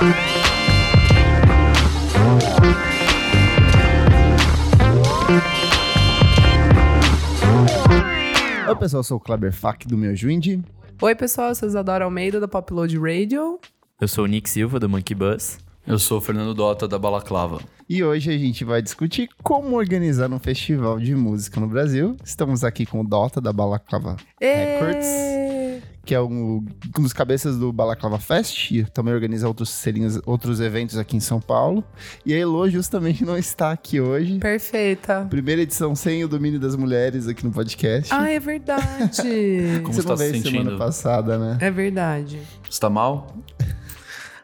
Oi, pessoal, eu sou o Kleber Fak do meu Juindi. Oi, pessoal, eu sou Isadora Almeida da Popload Radio. Eu sou o Nick Silva, do Monkey Bus. Eu sou o Fernando Dota, da Balaclava. E hoje a gente vai discutir como organizar um festival de música no Brasil. Estamos aqui com o Dota, da Balaclava Records, que é um, um dos cabeças do Balaclava Fest e também organiza outros, selinhos, outros eventos aqui em São Paulo. E a Elo justamente não está aqui hoje. Perfeita. Primeira edição sem o domínio das mulheres aqui no podcast. Ah, é verdade. Como Você está não se veio semana sentindo? passada, né? é verdade. Você tá mal?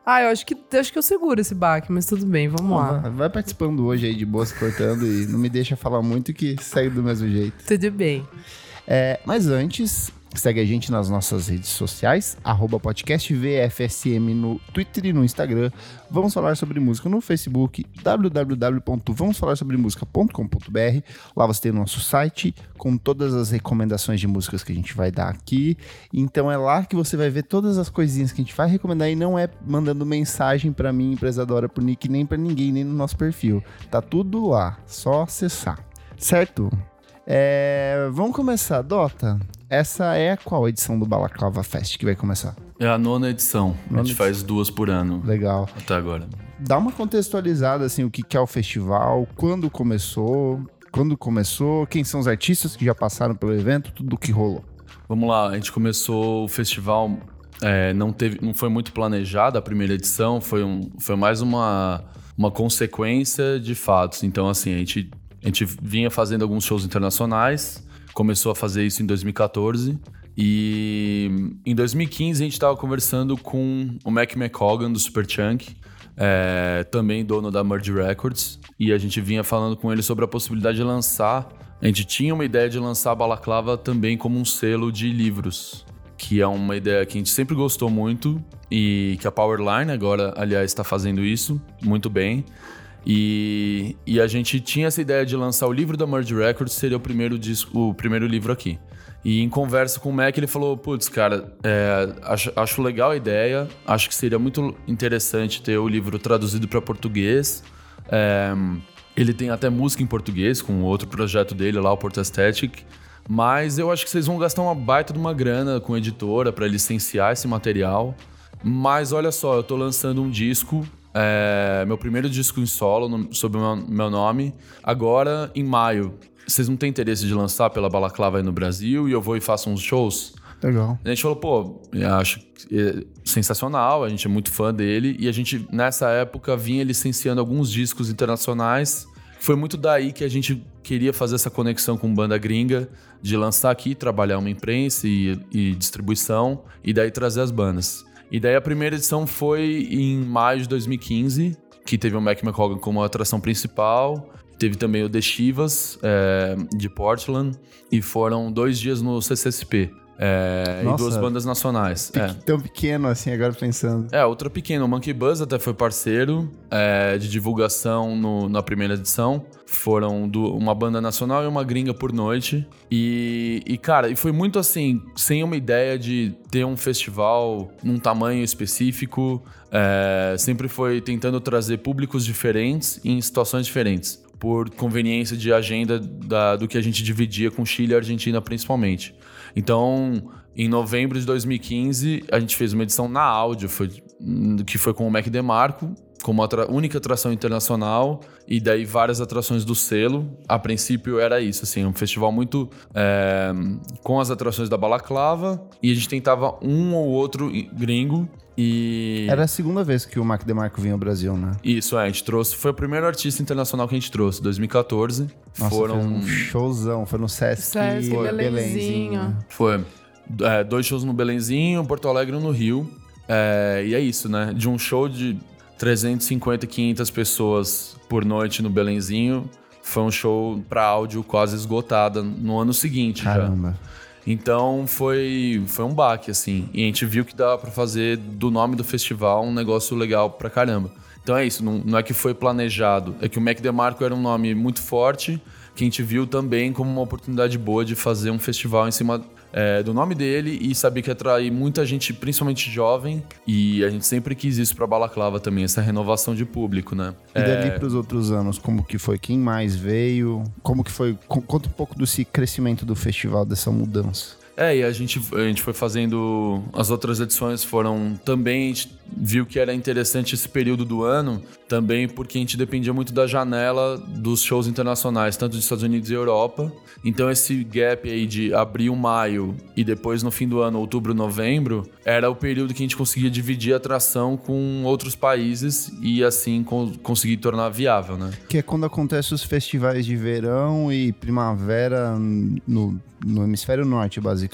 Ah, eu acho que, acho que eu seguro esse baque, mas tudo bem, vamos lá. Vai, vai participando hoje aí de boas cortando e não me deixa falar muito que segue do mesmo jeito. Tudo bem. É, mas antes, segue a gente nas nossas redes sociais, arroba podcast VFSM no Twitter e no Instagram. Vamos falar sobre música no Facebook, www.vamosfalarsobremusica.com.br. Lá você tem o nosso site com todas as recomendações de músicas que a gente vai dar aqui. Então é lá que você vai ver todas as coisinhas que a gente vai recomendar e não é mandando mensagem pra mim, empresadora, pro Nick, nem pra ninguém, nem no nosso perfil. Tá tudo lá, só acessar. Certo? É, vamos começar, Dota. Essa é qual edição do Balaclava Fest que vai começar? É a nona edição. Nona a gente faz duas por ano. Legal. Até agora. Dá uma contextualizada assim, o que que é o festival, quando começou, quando começou, quem são os artistas que já passaram pelo evento, tudo que rolou. Vamos lá, a gente começou o festival. é, não, teve, não foi muito planejado a primeira edição, foi, um, foi mais uma, uma consequência de fatos. Então, assim, a gente, a gente vinha fazendo alguns shows internacionais, começou a fazer isso em 2014. E em 2015 a gente estava conversando com o Mac McCogan do Superchunk, é, também dono da Merge Records, e a gente vinha falando com ele sobre a possibilidade de lançar. A gente tinha uma ideia de lançar a Balaclava também como um selo de livros, que é uma ideia que a gente sempre gostou muito e que a Powerline agora, aliás, está fazendo isso muito bem. E, e a gente tinha essa ideia de lançar o livro da Merge Records, seria o primeiro disco, o primeiro livro aqui. E em conversa com o Mac, ele falou: Putz, cara, é, acho, acho legal a ideia, acho que seria muito interessante ter o livro traduzido para português. É, ele tem até música em português com outro projeto dele lá, o Porto Aesthetic. Mas eu acho que vocês vão gastar uma baita de uma grana com editora para licenciar esse material. Mas olha só, eu tô lançando um disco, é, meu primeiro disco em solo, no- sob o meu, meu nome, agora em maio. Vocês não têm interesse de lançar pela Balaclava aí no Brasil e eu vou e faço uns shows? Legal. A gente falou, pô, acho é sensacional, a gente é muito fã dele e a gente, nessa época, vinha licenciando alguns discos internacionais. Foi muito daí que a gente queria fazer essa conexão com banda gringa, de lançar aqui, trabalhar uma imprensa e, e distribuição, e daí trazer as bandas. E daí a primeira edição foi em maio de 2015, que teve o Mac McCogan como atração principal. Teve também o The Chivas, é, de Portland, e foram dois dias no CCSP. É, e duas bandas nacionais. É. Tão pequeno assim, agora pensando. É, outra pequena, o Monkey Buzz até foi parceiro é, de divulgação no- na primeira edição. Foram du- uma banda nacional e uma gringa por noite. E, e, cara, e foi muito assim, sem uma ideia de ter um festival num tamanho específico. é, sempre foi tentando trazer públicos diferentes em situações diferentes. Por conveniência de agenda da- do que a gente dividia com Chile e Argentina, principalmente. Então, em novembro de 2015, a gente fez uma edição na áudio, foi- que foi com o Mac DeMarco, como atra- única atração internacional, e daí várias atrações do selo. A princípio era isso, assim, um festival muito é, com as atrações da Balaclava, e a gente tentava um ou outro gringo, e... Era a segunda vez que o Mac DeMarco vinha ao Brasil, né? Isso, é, a gente trouxe, foi o primeiro artista internacional que a gente trouxe, 2014. Nossa, Foram um showzão, foi no Sesc, Sesc, Belenzinho. Foi. É, dois shows no Belenzinho, Porto Alegre e um no Rio. É, e é isso, né? De um show de 350, 500 pessoas por noite no Belenzinho, foi um show pra áudio quase esgotada no ano seguinte já. Então foi, foi um baque, assim. E a gente viu que dava pra fazer do nome do festival um negócio legal pra caramba. Então é isso, não, não é que foi planejado. É que o Mac DeMarco era um nome muito forte, que a gente viu também como uma oportunidade boa de fazer um festival em cima é, do nome dele e sabia que ia atrair muita gente, principalmente jovem. E a gente sempre quis isso pra Balaclava também, essa renovação de público, né? E dali pros outros anos, como que foi? Quem mais veio? Como que foi? Co- Conta um pouco desse crescimento do festival, dessa mudança. É, e a gente, a gente foi fazendo. As outras edições foram também. A gente viu que era interessante esse período do ano, também porque a gente dependia muito da janela dos shows internacionais, tanto dos Estados Unidos e Europa. Então, esse gap aí de abril, maio e depois no fim do ano, outubro, novembro, era o período que a gente conseguia dividir a atração com outros países e assim con- conseguir tornar viável, né? Que é quando acontece os festivais de verão e primavera no, no hemisfério norte, basicamente,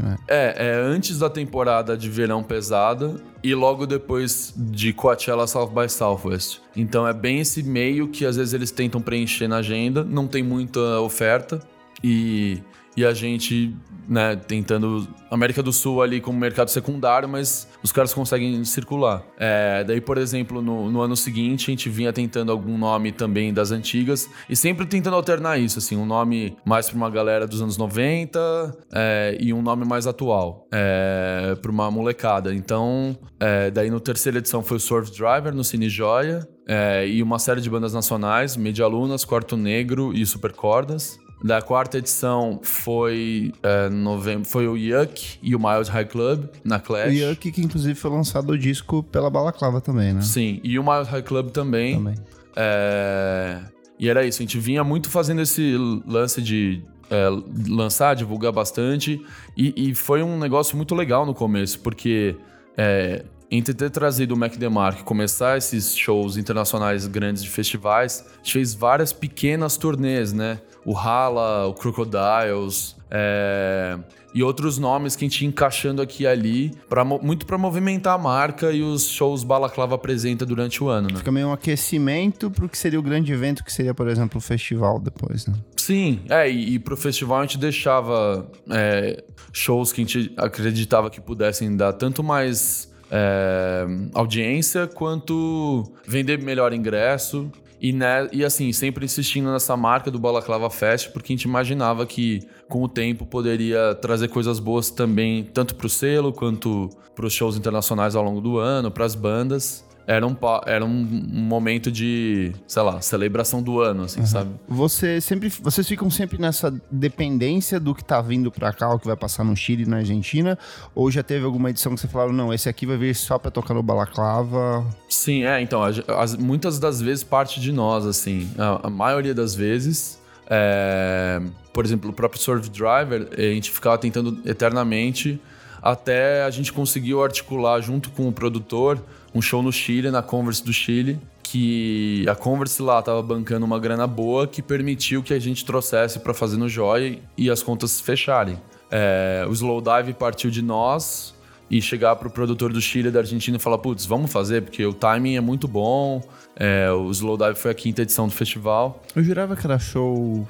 né? É, é antes da temporada de verão pesada e logo depois de Coachella South by Southwest. Então é bem esse meio que às vezes eles tentam preencher na agenda, não tem muita oferta e, e a gente, né, tentando América do Sul ali como mercado secundário, mas os caras conseguem circular. É, daí, por exemplo, no, no ano seguinte a gente vinha tentando algum nome também das antigas e sempre tentando alternar isso, assim, um nome mais pra uma galera dos anos 90 é, e um nome mais atual é, pra uma molecada. Então, é, daí no terceira edição foi o Surf Driver no Cine Joia é, e uma série de bandas nacionais, Medialunas, Quarto Negro e Supercordas. Da quarta edição foi, é, novembro, foi o Yuck e o Mild High Club na Clash. O Yuck, que inclusive foi lançado o disco pela Balaclava também, né? Sim, e o Mild High Club também. Também. É, E era isso, a gente vinha muito fazendo esse lance de é, lançar, divulgar bastante. E, e foi um negócio muito legal no começo, porque é, entre ter trazido o Mac DeMarco e começar esses shows internacionais grandes de festivais, a gente fez várias pequenas turnês, né? O Hala, o Crocodiles, é, e outros nomes que a gente ia encaixando aqui e ali, pra, muito para movimentar a marca e os shows Balaclava apresenta durante o ano, né? Fica meio um aquecimento pro que seria o grande evento, que seria, por exemplo, o festival depois, né? Sim, é, e, e pro festival a gente deixava é, shows que a gente acreditava que pudessem dar tanto mais é, audiência quanto vender melhor ingresso. E, né, e assim, sempre insistindo nessa marca do Balaclava Fest, porque a gente imaginava que com o tempo poderia trazer coisas boas também, tanto pro selo quanto pros shows internacionais ao longo do ano, pras bandas. Era um, era um, momento de, sei lá, celebração do ano, assim, sabe? Você sempre, vocês ficam sempre nessa dependência do que tá vindo pra cá, o que vai passar no Chile e na Argentina? Ou já teve alguma edição que você falaram, não, esse aqui vai vir só pra tocar no Balaclava? Sim, é, então, as- muitas das vezes parte de nós, assim, a, a maioria das vezes, é, por exemplo, o próprio Surf Driver, a gente ficava tentando eternamente, até a gente conseguiu articular junto com o produtor um show no Chile, na Converse do Chile, que a Converse lá tava bancando uma grana boa que permitiu que a gente trouxesse para fazer no Joy e as contas fecharem. É, o Slowdive partiu de nós, e chegar pro produtor do Chile da Argentina e falar, putz, vamos fazer, porque o timing é muito bom. É, o Slowdive foi a quinta edição do festival. Eu jurava que era show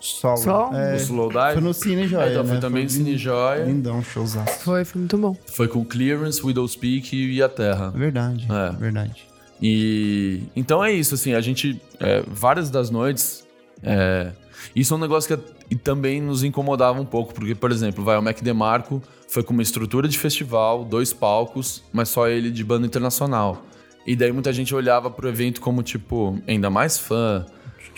solo. Só? É, o Slowdive. foi no Cine Joia, É, então, né? foi também no Foi Cine Joia. Lindão, showzaço. Foi, foi muito bom. Foi com Clearance, Widow's Peak e a Terra. Verdade, É. verdade. E então é isso, assim, a gente. é, várias das noites. é, isso é um negócio que e também nos incomodava um pouco, porque, por exemplo, vai o Mac DeMarco, foi com uma estrutura de festival, dois palcos, mas só ele de banda internacional. E daí muita gente olhava pro evento como, tipo, ainda mais fã,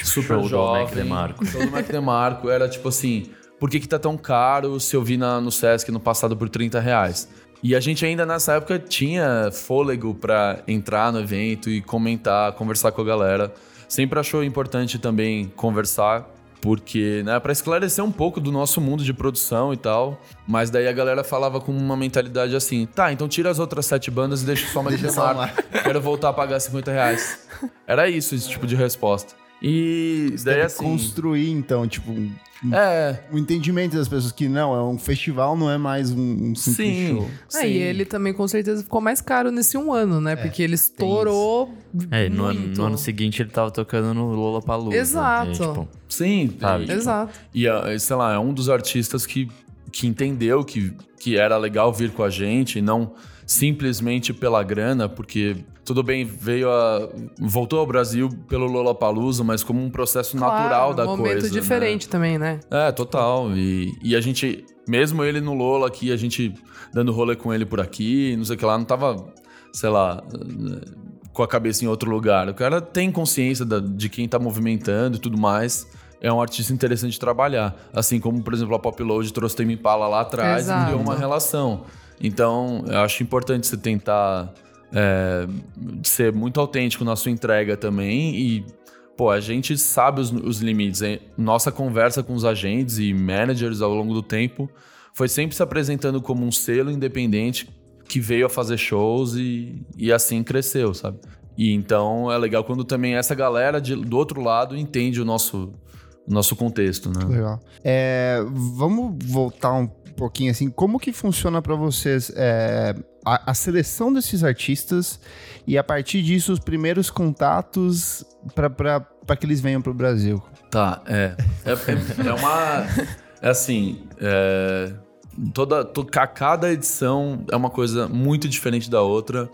super show do jovem. Mac DeMarco. Show do Mac DeMarco. Era tipo assim, por que que tá tão caro se eu vi na, no Sesc no passado por 30 reais? E a gente ainda nessa época tinha fôlego pra entrar no evento e comentar, conversar com a galera. Sempre achou importante também conversar, porque, né, para esclarecer um pouco do nosso mundo de produção e tal. Mas daí a galera falava com uma mentalidade assim: tá, então tira as outras sete bandas e deixa só uma Deixa só uma. Quero voltar a pagar 50 reais. Era isso, esse tipo de resposta. E daí Deve assim. construir, então, tipo, um, É, um entendimento das pessoas que não, é um festival, não é mais um, um simples Sim. show. É, e ele também com certeza ficou mais caro nesse um ano, né? Porque ele estourou. É, no, no ano seguinte ele tava tocando no Lollapalooza. Exato. E, tipo, sim. Sabe? E, Exato. e, ah, sei lá, é um dos artistas que que entendeu que, que era legal vir com a gente e não simplesmente pela grana, porque tudo bem, veio a. voltou ao Brasil pelo Lollapalooza, mas como um processo natural da um momento coisa. né? diferente também, né? É, total. E, e a gente, mesmo ele no Lola aqui, a gente dando rolê com ele por aqui, não sei o que lá, não tava, sei lá, com a cabeça em outro lugar. O cara tem consciência da- de quem tá movimentando e tudo mais. É um artista interessante de trabalhar. Assim como, por exemplo, a Pop Load trouxe Tame Impala lá atrás Exato. e criou uma relação. Então, eu acho importante você tentar é, ser muito autêntico na sua entrega também e pô, a gente sabe os, os limites. hein? Nossa conversa com os agentes e managers ao longo do tempo foi sempre se apresentando como um selo independente que veio a fazer shows e, e assim cresceu, sabe? E então é legal quando também essa galera de- do outro lado entende o nosso, nosso contexto, né? Legal. É, vamos voltar um pouquinho assim, como que funciona pra vocês é, a, a seleção desses artistas e a partir disso os primeiros contatos para que eles venham pro Brasil? Tá, é. É, é- uma. É assim. é, toda, to- ca- cada edição é uma coisa muito diferente da outra.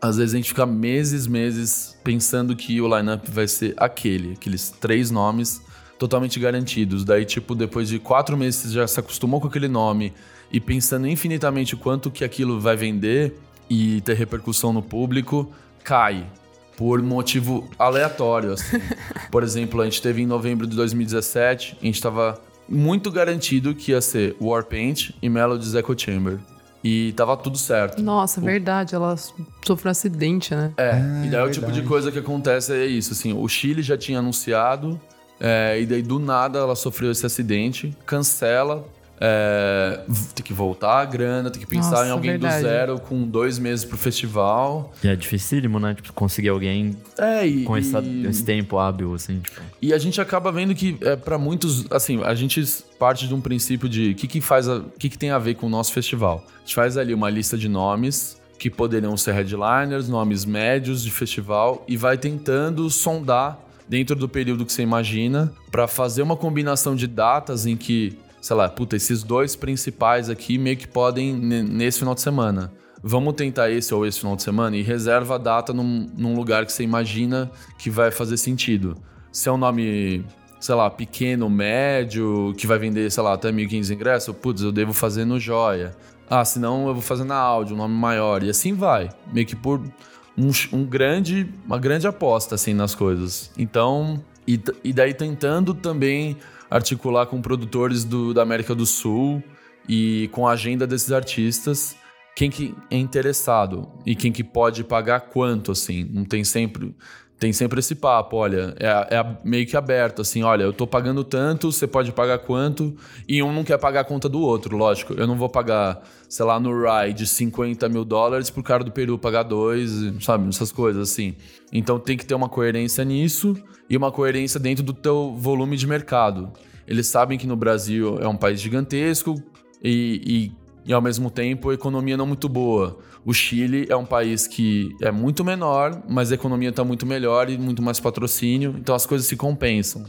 Às vezes a gente fica meses, meses pensando que o lineup vai ser aquele, aqueles três nomes totalmente garantidos. Daí, tipo, depois de quatro meses você já se acostumou com aquele nome e pensando infinitamente o quanto que aquilo vai vender e ter repercussão no público, cai por motivo aleatório, assim. Por exemplo, a gente teve em novembro de 2017, a gente tava muito garantido que ia ser Warpaint e Melody's Echo Chamber. E tava tudo certo. Nossa, verdade, ela sofreu um acidente, né? É, Ah, e daí é o tipo de coisa que acontece é isso, assim, o Chile já tinha anunciado, é, e daí do nada ela sofreu esse acidente, cancela, é, tem que voltar a grana, tem que pensar Nossa, em alguém verdade. do zero com dois meses pro festival. E é dificílimo, né? Tipo, conseguir alguém É, e, com essa- e- esse tempo hábil, assim, tipo. E a gente acaba vendo que, é, para muitos, assim, a gente parte de um princípio de o que, que faz, a- o que, que tem a ver com o nosso festival. A gente faz ali uma lista de nomes que poderiam ser headliners, nomes médios de festival e vai tentando sondar dentro do período que você imagina para fazer uma combinação de datas em que, sei lá, puta, esses dois principais aqui meio que podem ne- nesse final de semana. Vamos tentar esse ou esse final de semana e reserva a data num, num lugar que você imagina que vai fazer sentido. Se é um nome, sei lá, pequeno, médio, que vai vender, sei lá, até 1.500 ingressos, putz, eu devo fazer no Joia. Ah, senão eu vou fazer na áudio, um nome maior. E assim vai. Meio que por um, um grande, uma grande aposta, assim, nas coisas. Então, e, e daí tentando também articular com produtores do, da América do Sul e com a agenda desses artistas quem que é interessado e quem que pode pagar quanto, assim. Não tem sempre... Tem sempre esse papo, olha, é, é meio que aberto, assim, olha, eu tô pagando tanto, você pode pagar quanto, e um não quer pagar a conta do outro, lógico. Eu não vou pagar, sei lá, no ride 50 mil dólares pro cara do Peru pagar dois, sabe, essas coisas, assim. Então tem que ter uma coerência nisso e uma coerência dentro do teu volume de mercado. Eles sabem que no Brasil é um país gigantesco e, e, e ao mesmo tempo a economia não muito boa. O Chile é um país que é muito menor, mas a economia está muito melhor e muito mais patrocínio, então as coisas se compensam.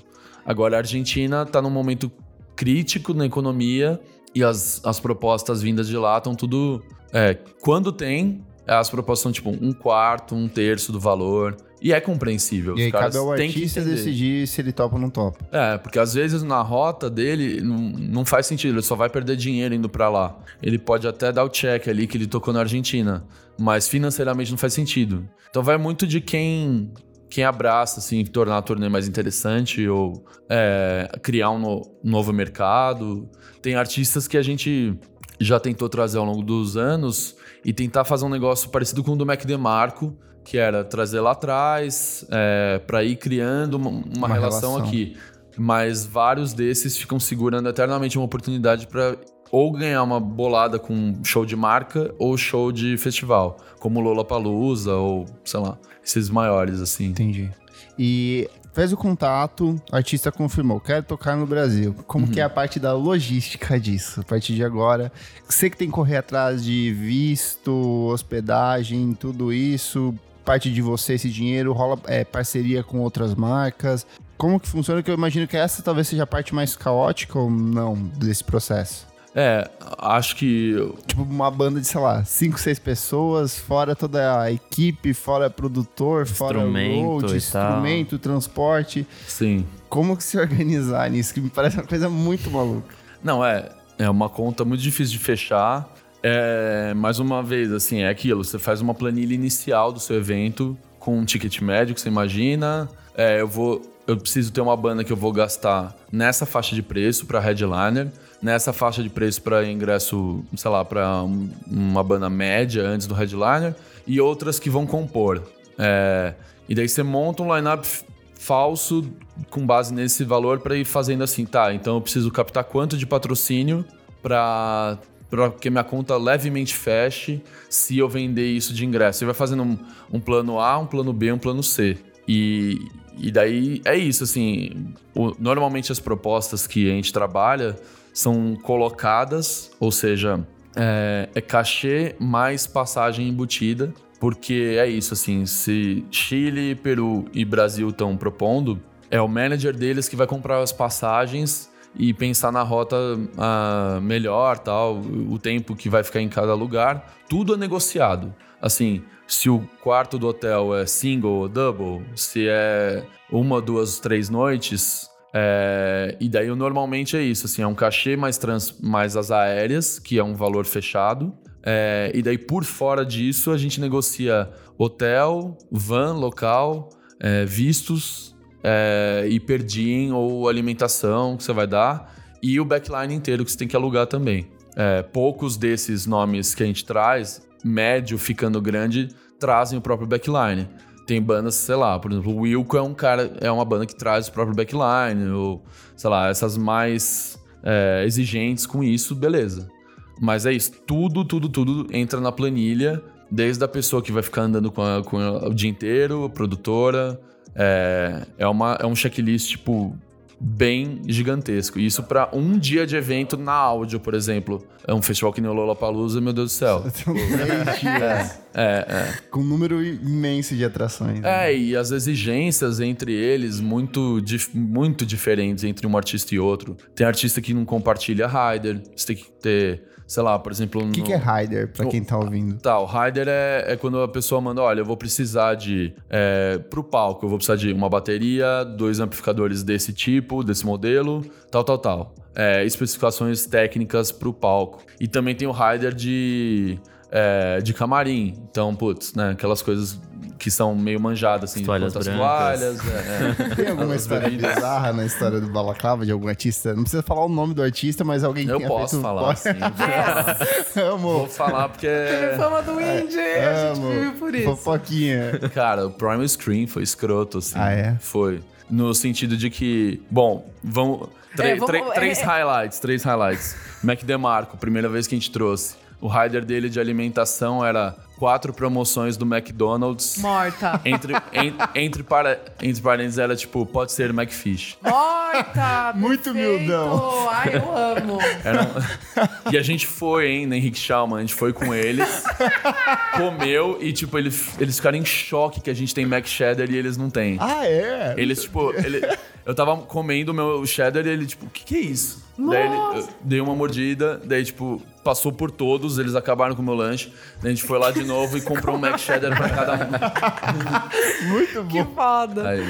Agora a Argentina está num momento crítico na economia e as, as propostas vindas de lá estão tudo. é, quando tem, as propostas são tipo um quarto, um terço do valor. E é compreensível. E aí cabe ao artista decidir se ele topa ou não topa. É, porque às vezes na rota dele não, não faz sentido, ele só vai perder dinheiro indo pra lá. Ele pode até dar o check ali que ele tocou na Argentina, mas financeiramente não faz sentido. Então vai muito de quem quem abraça, assim, tornar a turnê mais interessante ou é, criar um no- novo mercado. Tem artistas que a gente já tentou trazer ao longo dos anos e tentar fazer um negócio parecido com o do Mac DeMarco, que era trazer lá atrás é, para ir criando uma, uma Uma relação, relação. aqui. Mas vários desses ficam segurando eternamente uma oportunidade para ou ganhar uma bolada com show de marca ou show de festival, como Lollapalooza ou, sei lá, esses maiores, assim. Entendi. E fez o contato, o artista confirmou, quero tocar no Brasil. Como que é a parte da logística disso, a partir de agora? Você que tem que correr atrás de visto, hospedagem, tudo isso, parte de você esse dinheiro, rola é, parceria com outras marcas. Como que funciona? Que eu imagino que essa talvez seja a parte mais caótica ou não desse processo. É, acho que Tipo, uma banda de, sei lá, 5, 6 pessoas, fora toda a equipe, fora produtor, fora Instrumento road, tal. instrumento, transporte. sim. Como que se organizar nisso? Que me parece uma coisa muito maluca. Não, é. É uma conta muito difícil de fechar. É, mais uma vez, assim, é aquilo. Você faz uma planilha inicial do seu evento com um ticket médio que você imagina. É, eu vou. Eu preciso ter uma banda que eu vou gastar nessa faixa de preço para headliner, nessa faixa de preço para ingresso, sei lá, para uma banda média antes do headliner e outras que vão compor. É, e daí você monta um lineup falso com base nesse valor para ir fazendo assim, tá? Então eu preciso captar quanto de patrocínio para para que minha conta levemente feche se eu vender isso de ingresso. Você vai fazendo um, um plano A, um plano B, um plano C. E, e daí é isso, assim. o- normalmente as propostas que a gente trabalha são colocadas, ou seja, é, é cachê mais passagem embutida, porque é isso, assim, se Chile, Peru e Brasil estão propondo, é o manager deles que vai comprar as passagens e pensar na rota ah, melhor, tal, o tempo que vai ficar em cada lugar, tudo é negociado. Assim, se o quarto do hotel é single ou double, se é uma, duas, três noites, é, e daí normalmente é isso, assim, é um cachê mais, trans, mais as aéreas, que é um valor fechado. É, e daí por fora disso a gente negocia hotel, van local, é, vistos é, e per diem ou alimentação que você vai dar e o backline inteiro que você tem que alugar também. É, poucos desses nomes que a gente traz, médio ficando grande, trazem o próprio backline. Tem bandas, sei lá, por exemplo, o Wilco é um cara, é uma banda que traz o próprio backline, ou sei lá, essas mais é, exigentes com isso, beleza. Mas é isso, tudo, tudo, tudo entra na planilha, desde a pessoa que vai ficar andando com, a- com a- o dia inteiro, a produtora. É, é, uma, é um checklist, tipo, bem gigantesco. E isso pra um dia de evento na áudio, por exemplo. É um festival que nem o Lollapalooza, meu Deus do céu. Dias. É, é. Com um número imenso de atrações. né? É, e as exigências entre eles muito, dif- muito diferentes entre um artista e outro. Tem artista que não compartilha rider, você tem que ter, sei lá, por exemplo... O que, que é rider, pra quem tá ouvindo? Tá, o rider é, é quando a pessoa manda, olha, eu vou precisar de... É, pro palco, eu vou precisar de uma bateria, dois amplificadores desse tipo, desse modelo, tal, tal, tal. É, especificações técnicas pro palco. E também tem o rider de... é, de camarim. Então, putz, né? Aquelas coisas que são meio manjadas, assim. Toalhas quanto as brancas. toalhas, é, é. Tem alguma história bizarra na história do Balaclava de algum artista? Não precisa falar o nome do artista, mas alguém Eu tenha posso feito... falar, Pode- sim. Vou Amo. falar porque... Teve fama do Indie, a gente viu Amo. por isso. Fofoquinha. Cara, o Primal Screen foi escroto, assim. Ah, é? Foi. No sentido de que, bom, vamos. É, vamos- três é, é. highlights, três highlights. Mac DeMarco, primeira vez que a gente trouxe. O rider dele de alimentação era quatro promoções do McDonald's. Morta. Entre, en- entre, para, entre parênteses era tipo, pode ser McFish. Morta! Muito humildão. Ai, eu amo. Era um- E a gente foi, hein, na Henrique Schaumann, a gente foi com eles, comeu e, tipo, ele- eles ficaram em choque que a gente tem Mac Cheddar e eles não têm. Ah, é? Eles, tipo, ele- eu tava comendo o meu cheddar e ele, tipo, o que, que é isso? Daí ele, dei uma mordida, daí, tipo, passou por todos, eles acabaram com o meu lanche. Daí a gente foi lá de novo e comprou um Mac Cheddar pra cada um. Muito Que bom. foda. Aí,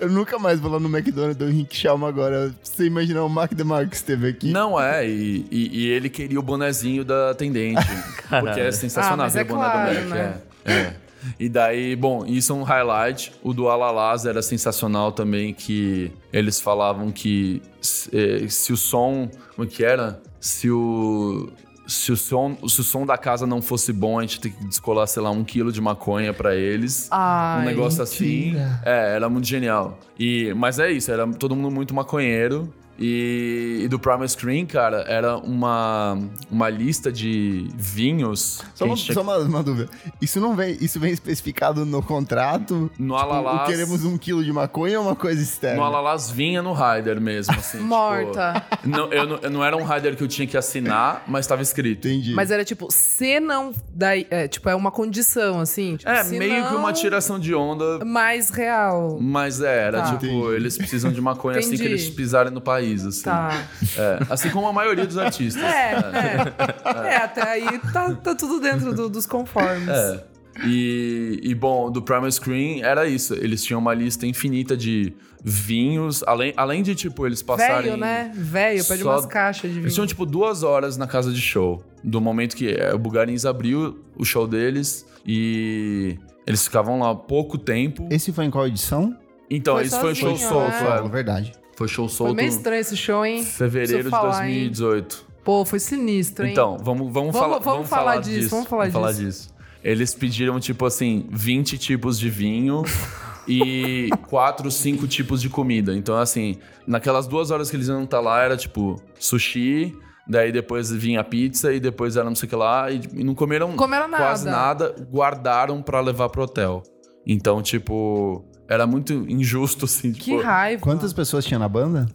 Eu nunca mais vou lá no McDonald's do Henrique Chalma agora. Você imaginar o Mark DeMarco que esteve aqui? não é, e, e- e ele queria o bonezinho da atendente. porque é sensacional Ah, mas é aquele boné claro, do Mac. né? É, é. E daí, bom, isso é um highlight. O do Alalaz era sensacional também, que eles falavam que se, eh, se o som. Como é que era? Se o. Se o, som, se o som da casa não fosse bom, a gente tem que descolar, sei lá, um quilo de maconha pra eles. Ai, um negócio assim. mentira. É, era muito genial. E, mas é isso, era todo mundo muito maconheiro. E, e do Primal Screen, cara, era uma, uma lista de vinhos. que Só, a uma, tinha só uma, uma dúvida. Isso não vem, isso vem especificado no contrato? No Tipo, Alalás- queremos um quilo de maconha ou uma coisa externa? No Alalás vinha no rider mesmo, assim. tipo, Morta. não, eu, não, eu não era um rider que eu tinha que assinar, mas estava escrito. Entendi. Mas era tipo, se não. Daí, é, tipo, é uma condição, assim. Tipo, É, meio que não, uma tiração de onda, Mais real. mas é, era Tá. tipo, Entendi. eles precisam de maconha assim que Entendi. eles pisarem no país. País, assim. Tá. É, assim como a maioria dos artistas. É, é. É, até aí tá, tá tudo dentro do- dos conformes. É. E, e, bom, do Primal Screen era isso. Eles tinham uma lista infinita de vinhos, além, além de, tipo, eles passarem. Velho, né? Velho, pede só- umas caixas de Eles tinham, vinho. tipo, duas horas na casa de show. Do momento que é, o Bugarins abriu o show deles e eles ficavam lá pouco tempo. Esse foi em qual edição? Então, Foi esse foi show sozinho, solto. né? É é. verdade. Foi show Foi solto meio estranho esse show, hein? fevereiro de falar, hein? 2018. Pô, foi sinistro, hein? Então, vamos, vamos, falar, vamos falar disso, vamos falar disso. Eles pediram, tipo assim, 20 tipos de vinho e 4, 5 tipos de comida. Então, assim, naquelas duas horas que eles iam estar lá, era tipo sushi, daí depois vinha pizza e depois era não sei o que lá. E, e não comeram, Comeram quase nada. nada, guardaram pra levar pro hotel. Então, tipo, era muito injusto, assim. Que tipo, raiva. Quantas pessoas tinha na banda?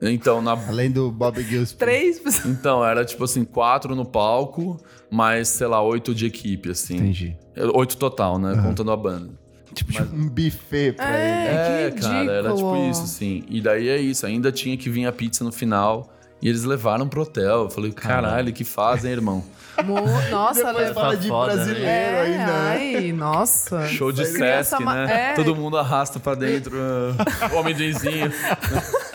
Então, na, Além do Bob Gillespie. Três pessoas. então, era tipo assim, quatro no palco, mais, sei lá, oito de equipe, assim. Entendi. Oito total, né? Contando a banda. Tipo, um buffet pra ele. É, É, que cara, era tipo isso, assim. E daí é isso, ainda tinha que vir a pizza no final. E eles levaram pro hotel. Eu falei, caralho, que fazem, irmão? Mo- Nossa, Depois fala de foda, né? brasileiro É, ainda. né? ai, nossa. Show de Sesc, né? é. Todo mundo arrasta pra dentro o amendoinzinho.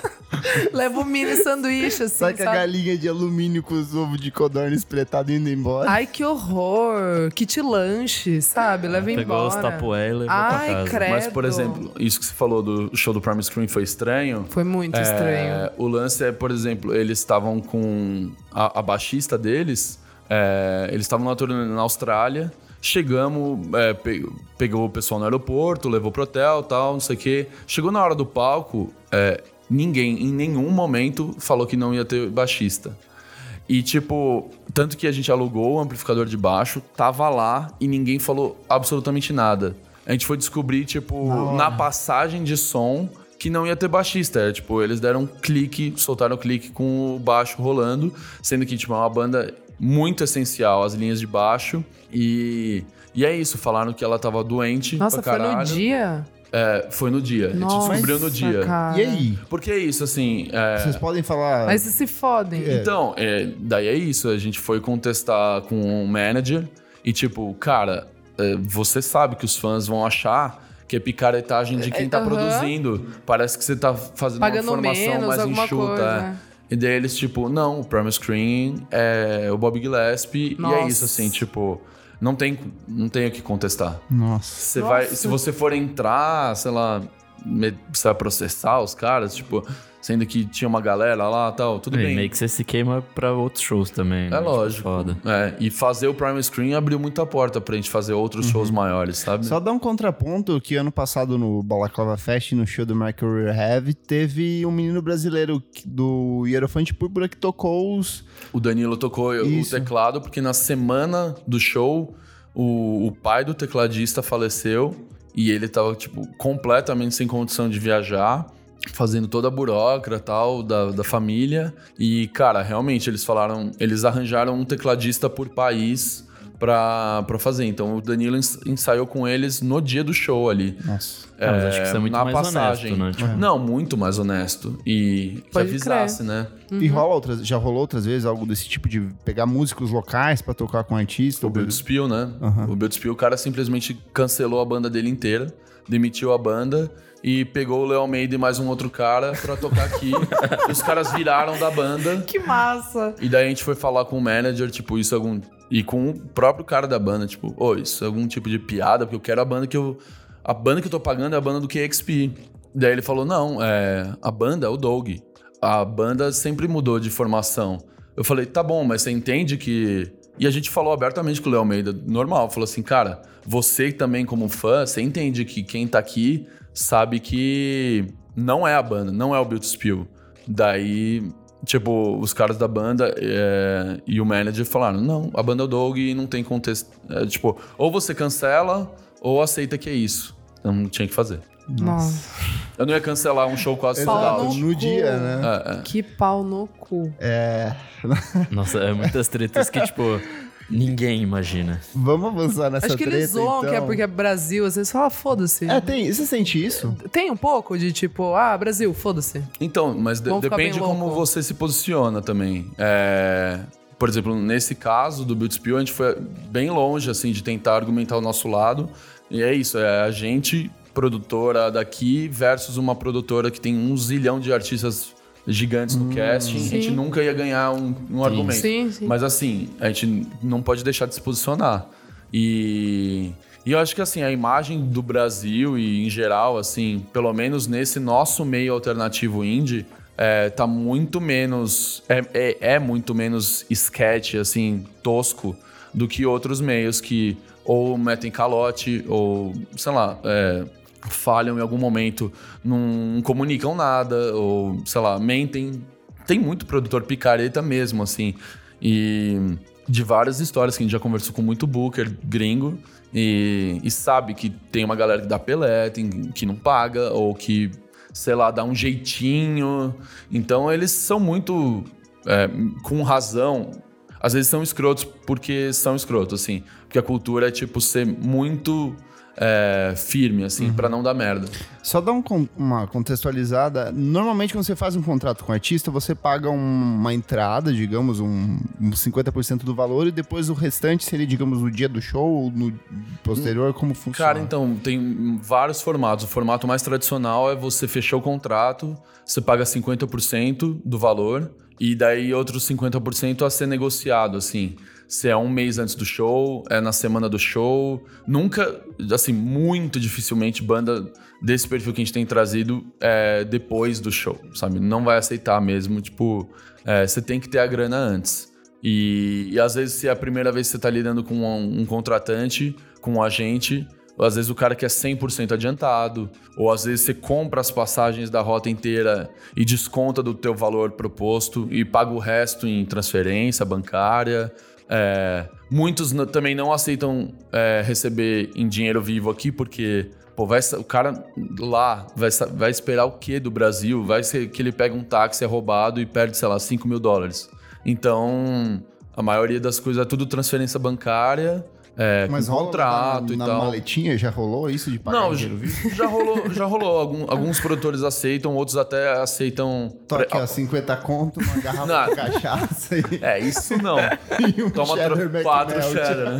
Leva um mini sanduíche, assim, Sai com a galinha de alumínio com os ovos de codorna espretado indo embora. Ai, que horror. Kit lanche, sabe? Leva Pegou embora. os tapué e levou Ai, pra casa. credo. Mas, por exemplo, isso que você falou do show do Prime Screen foi estranho. Foi muito estranho. É, o lance é, por exemplo, eles estavam com a, a baixista deles, é, eles estavam na turnê na Austrália. Chegamos, é, pe- pegou o pessoal no aeroporto, levou pro hotel tal, não sei o quê. Chegou na hora do palco, é, ninguém em nenhum momento falou que não ia ter baixista. E, tipo, tanto que a gente alugou o amplificador de baixo, tava lá e ninguém falou absolutamente nada. A gente foi descobrir, tipo, na passagem de som que não ia ter baixista. Era, tipo, eles deram um clique, soltaram o clique com o baixo rolando, sendo que, tipo, é uma banda muito essencial, as linhas de baixo. E, e é isso, falaram que ela tava doente. Nossa, pra foi no dia? É, foi no dia. a gente Nossa, descobriu no dia. cara. E aí? Porque é isso, assim. é, Vocês podem falar. Mas se fodem. então, é, daí é isso. A gente foi contestar com o manager e, tipo, cara, é, você sabe que os fãs vão achar que é picaretagem de quem tá aham. produzindo. Parece que você tá fazendo Pagando uma informação menos, mais enxuta. coisa. é. E daí eles, tipo, não, o Primal Screen é o Bob Gillespie. E é Nossa. isso, assim, tipo, não tem, não tem o que contestar. Nossa. Você Nossa. vai, se você for entrar, sei lá, você vai processar os caras, tipo, sendo que tinha uma galera lá e tal, tudo E bem. meio que você se queima pra outros shows também. né? É Tipo, lógico. Foda. É, e fazer o Prime Screen abriu muita porta pra gente fazer outros shows maiores, sabe? Só dar um contraponto que ano passado no Balaclava Fest, no show do Michael Rehave, teve um menino brasileiro do Hierofante Púrpura que tocou os... O Danilo tocou Isso. o teclado, porque na semana do show, o, o pai do tecladista faleceu e ele tava, tipo, completamente sem condição de viajar. Fazendo toda a burocra tal da, da família. E, cara, realmente eles falaram. Eles arranjaram um tecladista por país pra, pra fazer. Então o Danilo ens- ensaiou com eles no dia do show ali. Nossa. É, mas acho que isso é muito na mais passagem. honesto, né? Tipo, Não, muito mais honesto. E que Pode avisasse, né? E rola outras, já rolou outras vezes algo desse tipo de pegar músicos locais pra tocar com artista? O Build Spill, né? Aham. O Build Spill, o cara simplesmente cancelou a banda dele inteira, demitiu a banda e pegou o Leo Almeida e mais um outro cara pra tocar aqui. e os caras viraram da banda. Que massa. E daí a gente foi falar com o manager, tipo, isso é algum. E com o próprio cara da banda, tipo, ô, isso é algum tipo de piada, porque eu quero a banda que eu. A banda que eu tô pagando é a banda do KXP. Daí ele falou: não, é, a banda é o Doug. A banda sempre mudou de formação. Eu falei, tá bom, mas você entende que. E a gente falou abertamente com o Léo Almeida, normal. Falou assim, cara, você também, como fã, você entende que quem tá aqui sabe que não é a banda, não é o Build Spill. Daí, tipo, os caras da banda é, e o manager falaram: não, a banda é o Doug e não tem contexto. É, tipo, ou você cancela ou aceita que é isso. Então não tinha que fazer. Nossa. Eu não ia cancelar um show quase Pau no No dia, né? É, é. Que pau no cu. É. Nossa, é muitas tretas que, tipo, Ninguém imagina. Vamos avançar nessa Acho que treta, eles zoam então. que é porque é Brasil, às vezes fala, foda-se. É, tem. Você sente isso? Tem um pouco de tipo, ah, Brasil, foda-se. Então, mas de- depende como você se posiciona também. É, por exemplo, nesse caso do Build Spill, a gente foi bem longe, assim, de tentar argumentar o nosso lado. E é isso, é a gente, produtora daqui, versus uma produtora que tem um zilhão de artistas gigantes no casting. A gente Sim. nunca ia ganhar um, um argumento. Sim, sim. Mas assim, a gente não pode deixar de se posicionar. E, e eu acho que assim, a imagem do Brasil e em geral, assim, pelo menos nesse nosso meio alternativo indie, é, tá muito menos. É, é, é muito menos sketch, assim, tosco, do que outros meios que ou metem calote, ou, sei lá, é, falham em algum momento, não comunicam nada, ou, sei lá, mentem. Tem muito produtor picareta mesmo, assim. E de várias histórias que a gente já conversou com muito booker gringo e, e sabe que tem uma galera que dá Pelé, tem, que não paga, ou que, sei lá, dá um jeitinho. Então eles são muito, é, com razão, às vezes são escrotos porque são escrotos, assim. Porque a cultura é, tipo, ser muito é, firme, assim, pra não dar merda. Só dar um uma contextualizada. Normalmente, quando você faz um contrato com o artista, você paga um- uma entrada, digamos, um, um 50% do valor, e depois o restante seria, digamos, no dia do show ou no posterior, como funciona? Cara, então, tem vários formatos. O formato mais tradicional é você fechar o contrato, você paga 50% do valor, e daí outros 50% a ser negociado, assim. Se é um mês antes do show, é na semana do show. Nunca, assim, muito dificilmente banda desse perfil que a gente tem trazido é depois do show, sabe? Não vai aceitar mesmo, tipo, é, você tem que ter a grana antes. E, e às vezes, se é a primeira vez que você tá lidando com um, um contratante, com um agente, às vezes o cara quer 100% adiantado, ou às vezes você compra as passagens da rota inteira e desconta do teu valor proposto e paga o resto em transferência bancária. É, muitos também não aceitam é, receber em dinheiro vivo aqui porque pô, vai, o cara lá vai, vai esperar o quê do Brasil? Vai ser que ele pega um táxi, é roubado e perde, sei lá, 5 mil dólares. Então, a maioria das coisas é tudo transferência bancária, é, Mas com rola contrato na, e na tal. maletinha? Já rolou isso de pagar Não, dinheiro vivo? já rolou, já rolou. Algum- alguns produtores aceitam, outros até aceitam. Tô aqui, pre- ó, 50 conto, uma garrafa Não. de cachaça e, É, isso não. e um Toma cheddar tro- quatro cheddar, né?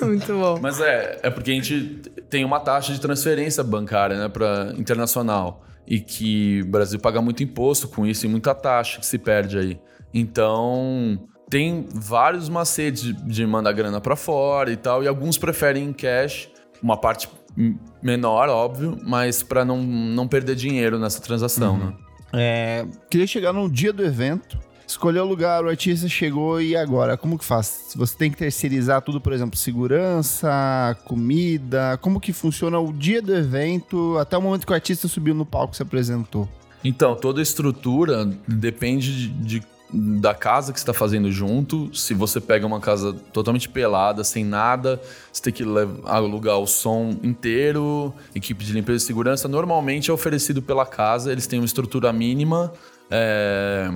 Muito bom. Mas é, é porque a gente tem uma taxa de transferência bancária, né, para internacional. E que o Brasil paga muito imposto com isso e muita taxa que se perde aí. Então, tem vários macetes de, de mandar grana para fora e tal. E alguns preferem em cash, uma parte menor, óbvio, mas para não, não perder dinheiro nessa transação, né? É, queria chegar no dia do evento, escolher o lugar, o artista chegou e agora? Como que faz? Você tem que terceirizar tudo, por exemplo, segurança, comida, como que funciona o dia do evento até o momento que o artista subiu no palco e se apresentou? Então, toda a estrutura depende de, de- da casa que está fazendo junto. Se você pega uma casa totalmente pelada, sem nada, você tem que alugar o som inteiro, equipe de limpeza e segurança. Normalmente é oferecido pela casa, eles têm uma estrutura mínima é,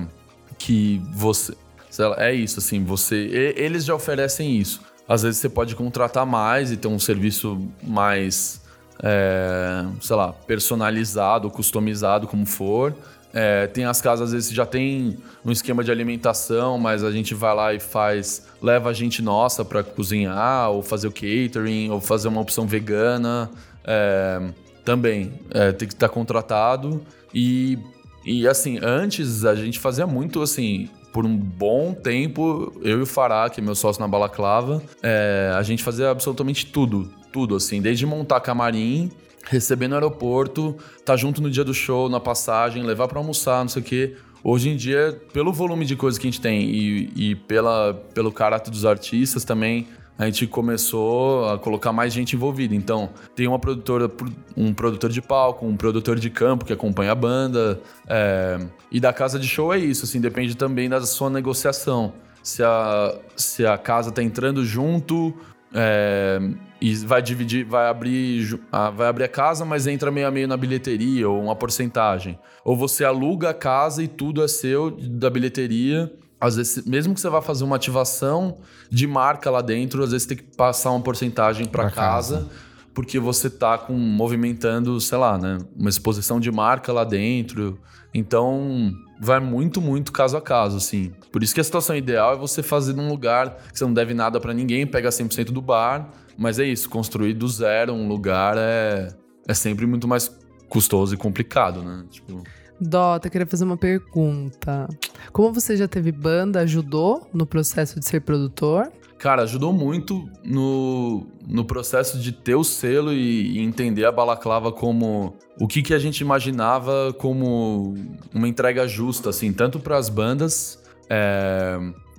que você. lá, É isso, assim, você. Eles já oferecem isso. Às vezes você pode contratar mais e ter um serviço mais é, sei lá, personalizado, customizado, como for. É, tem as casas, às vezes, já tem um esquema de alimentação, mas a gente vai lá e faz, leva a gente nossa para cozinhar, ou fazer o catering, ou fazer uma opção vegana. É, também é, tem que estar contratado. E, e assim, antes a gente fazia muito assim. Por um bom tempo, eu e o Fará, que é meu sócio na Balaclava, é, a gente fazia absolutamente tudo. Tudo, assim, desde montar camarim, receber no aeroporto, tá junto no dia do show, na passagem, levar pra almoçar, não sei o quê. Hoje em dia, pelo volume de coisas que a gente tem e, e pela, pelo caráter dos artistas também, a gente começou a colocar mais gente envolvida. Então, tem uma produtora, um produtor de palco, um produtor de campo que acompanha a banda. é, e da casa de show é isso, assim, depende também da sua negociação. Se a, se a casa tá entrando junto, é, e vai dividir, vai abrir, a- vai abrir a casa, mas entra meio a meio na bilheteria ou uma porcentagem. Ou você aluga a casa e tudo é seu da bilheteria às vezes, mesmo que você vá fazer uma ativação de marca lá dentro, às vezes tem que passar uma porcentagem para casa, casa. porque você tá com, movimentando, sei lá, né, uma exposição de marca lá dentro. Então, vai muito, muito caso a caso, assim. Por isso que a situação ideal é você fazer num lugar que você não deve nada para ninguém, pega 100% do bar, mas é isso, construir do zero um lugar é, é sempre muito mais custoso e complicado, né? Tipo, Dota, queria fazer uma pergunta. Como você já teve banda, ajudou no processo de ser produtor? Cara, ajudou muito no, no processo de ter o selo e, e entender a balaclava como o que, que a gente imaginava como uma entrega justa, assim, tanto para as bandas é,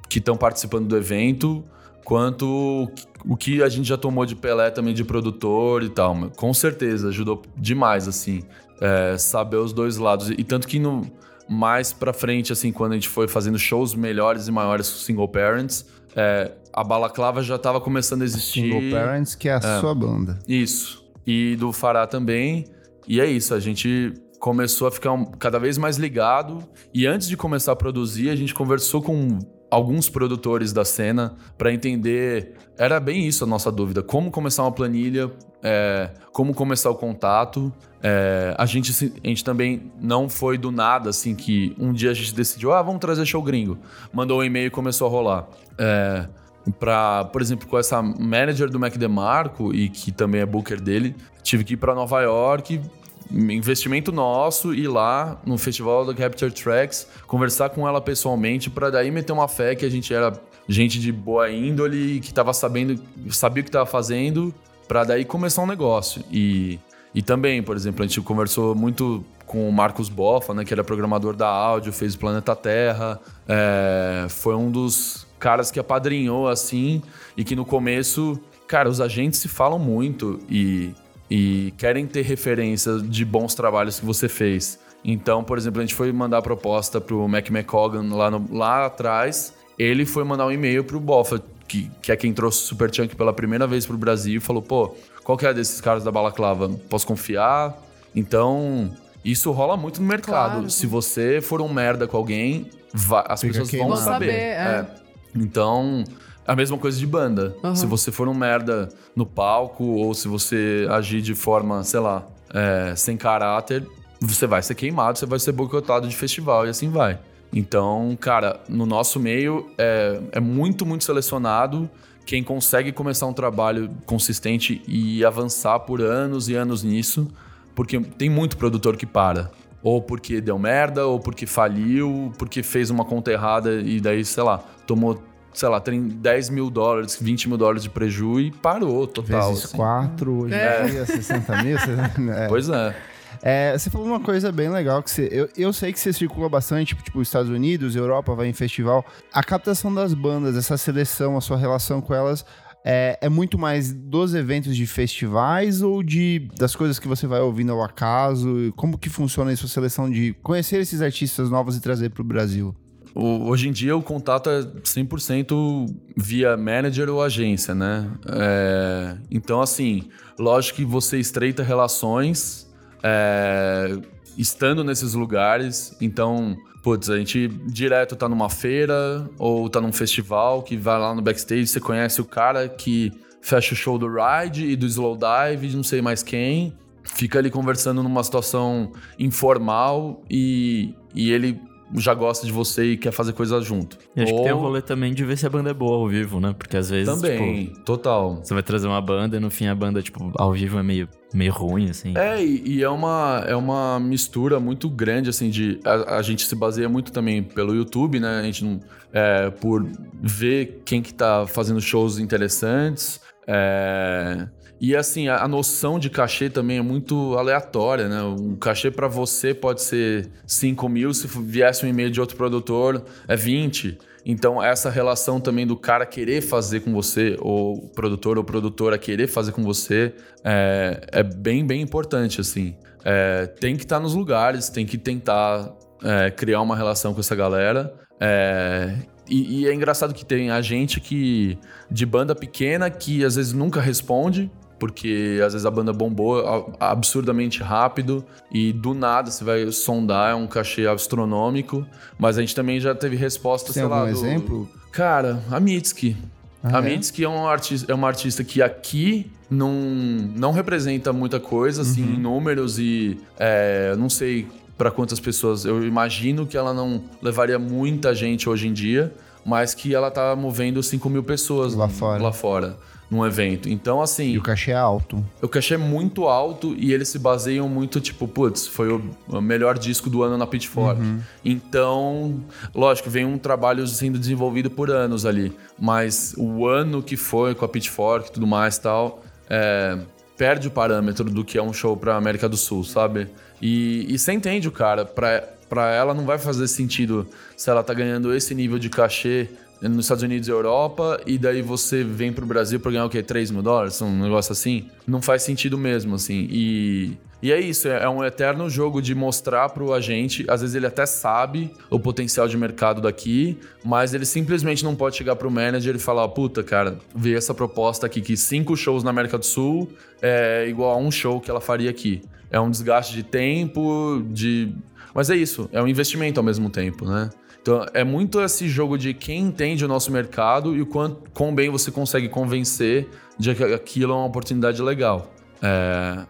que estão participando do evento, quanto o que- a gente já tomou de Pelé também de produtor e tal. Com certeza, ajudou demais, assim, é, saber os dois lados. E tanto que no, mais pra frente, assim, quando a gente foi fazendo shows melhores e maiores com single parents, é, a balaclava já tava começando a existir. Single Parents, que é a sua banda. Isso. E do Fará também. E é isso, a gente começou a ficar um- cada vez mais ligado. E antes de começar a produzir, a gente conversou com alguns produtores da cena para entender. Era bem isso a nossa dúvida: como começar uma planilha, é, como começar o contato. É, a, gente, a gente também não foi do nada, assim, que um dia a gente decidiu, ah, vamos trazer show gringo. Mandou um e-mail e começou a rolar. É, Pra, por exemplo, com essa manager do Mac DeMarco e que também é booker dele, tive que ir para Nova York, investimento nosso, ir lá no festival da Capture Tracks, conversar com ela pessoalmente para daí meter uma fé que a gente era gente de boa índole, que tava sabendo, sabia o que tava fazendo, para daí começar um negócio. E, e também, por exemplo, a gente conversou muito com o Marcos Boffa, né, que era programador da áudio, fez o Planeta Terra, é, foi um dos caras que apadrinhou assim e que no começo, cara, os agentes se falam muito e, e querem ter referência de bons trabalhos que você fez. Então, por exemplo, a gente foi mandar a proposta pro Mac McCogan lá, no- lá atrás, ele foi mandar um e-mail pro Boffa, que, que é quem trouxe o Super Chunk pela primeira vez pro Brasil, e falou, pô, qual que é desses caras da Balaclava? Posso confiar? Então, isso rola muito no mercado. Claro. Se você for um merda com alguém, as Fica pessoas vão saber. saber, é. Então, a mesma coisa de banda. Uhum. Se você for um merda no palco ou se você agir de forma, sei lá, é, sem caráter, você vai ser queimado, você vai ser boicotado de festival e assim vai. Então, cara, no nosso meio é, é muito, muito selecionado quem consegue começar um trabalho consistente e avançar por anos e anos nisso, porque tem muito produtor que para. Ou porque deu merda, ou porque faliu, porque fez uma conta errada e daí, sei lá, tomou, sei lá, tem 10 mil dólares, 20 mil dólares de preju e parou total. Vezes assim. 4, hoje É. dia, 60 mil. é. Pois é. É, você falou uma coisa bem legal que você, eu, eu sei que você circula bastante, tipo, tipo, Estados Unidos, Europa, vai em festival. A captação das bandas, essa seleção, a sua relação com elas é, é muito mais dos eventos de festivais ou de das coisas que você vai ouvindo ao acaso? Como que funciona a sua seleção de conhecer esses artistas novos e trazer para o Brasil? Hoje em dia o contato é 100% via manager ou agência, né? É, então, assim, lógico que você estreita relações é, estando nesses lugares. Então, putz, a gente direto tá numa feira ou tá num festival que vai lá no backstage, você conhece o cara que fecha o show do Ride e do Slow Dive, de não sei mais quem. Fica ali conversando numa situação informal e, e ele já gosta de você e quer fazer coisa junto. E acho que tem o Ou- rolê também de ver se a banda é boa ao vivo, né? Porque às vezes, Também, tipo, total. você vai trazer uma banda e no fim a banda, tipo, ao vivo é meio, meio ruim, assim. É, e, e é, uma, é uma mistura muito grande, assim, de... A, a gente se baseia muito também pelo YouTube, né? A gente não... É, por ver quem que tá fazendo shows interessantes. É, e, assim, a, a noção de cachê também é muito aleatória, né? Um cachê pra você pode ser 5 mil, se viesse um e-mail de outro produtor, é 20. Então, essa relação também do cara querer fazer com você, ou produtor ou produtora querer fazer com você, é, é bem, bem importante, assim. É, tem que estar nos lugares, tem que tentar é, criar uma relação com essa galera. É, e, e é engraçado que tem a gente que de banda pequena que às vezes nunca responde porque às vezes a banda bombou absurdamente rápido e do nada você vai sondar, é um cachê astronômico, mas a gente também já teve resposta, Tem sei lá, algum do- exemplo? Cara, a Mitski. Ah, a é? Mitski é, um artista, é uma artista que aqui não, não representa muita coisa, assim, Uhum. em números e é, não sei para quantas pessoas. Eu imagino que ela não levaria muita gente hoje em dia, mas que ela tá movendo 5 mil pessoas Lá fora. lá fora, num evento. Então, assim, E o cachê é alto. o cachê é muito alto e eles se baseiam muito, tipo, putz, foi o, melhor disco do ano na Pitchfork. Então, lógico, vem um trabalho sendo desenvolvido por anos ali. Mas o ano que foi com a Pitchfork e tudo mais e tal, é, perde o parâmetro do que é um show pra América do Sul, sabe? E, e você entende o cara, pra, pra ela não vai fazer sentido se ela tá ganhando esse nível de cachê nos Estados Unidos e Europa, e daí você vem pro Brasil pra ganhar o quê? 3 mil dólares? Um negócio assim? Não faz sentido mesmo, assim. E, e é isso, é é um eterno jogo de mostrar pro agente, às vezes ele até sabe o potencial de mercado daqui, mas ele simplesmente não pode chegar pro manager e falar, puta, cara, vê essa proposta aqui, que cinco shows na América do Sul é igual a um show que ela faria aqui. É um desgaste de tempo, de... Mas é isso, é um investimento ao mesmo tempo, né? Então, é muito esse jogo de quem entende o nosso mercado e o quão, quão bem você consegue convencer de que aquilo é uma oportunidade legal. É,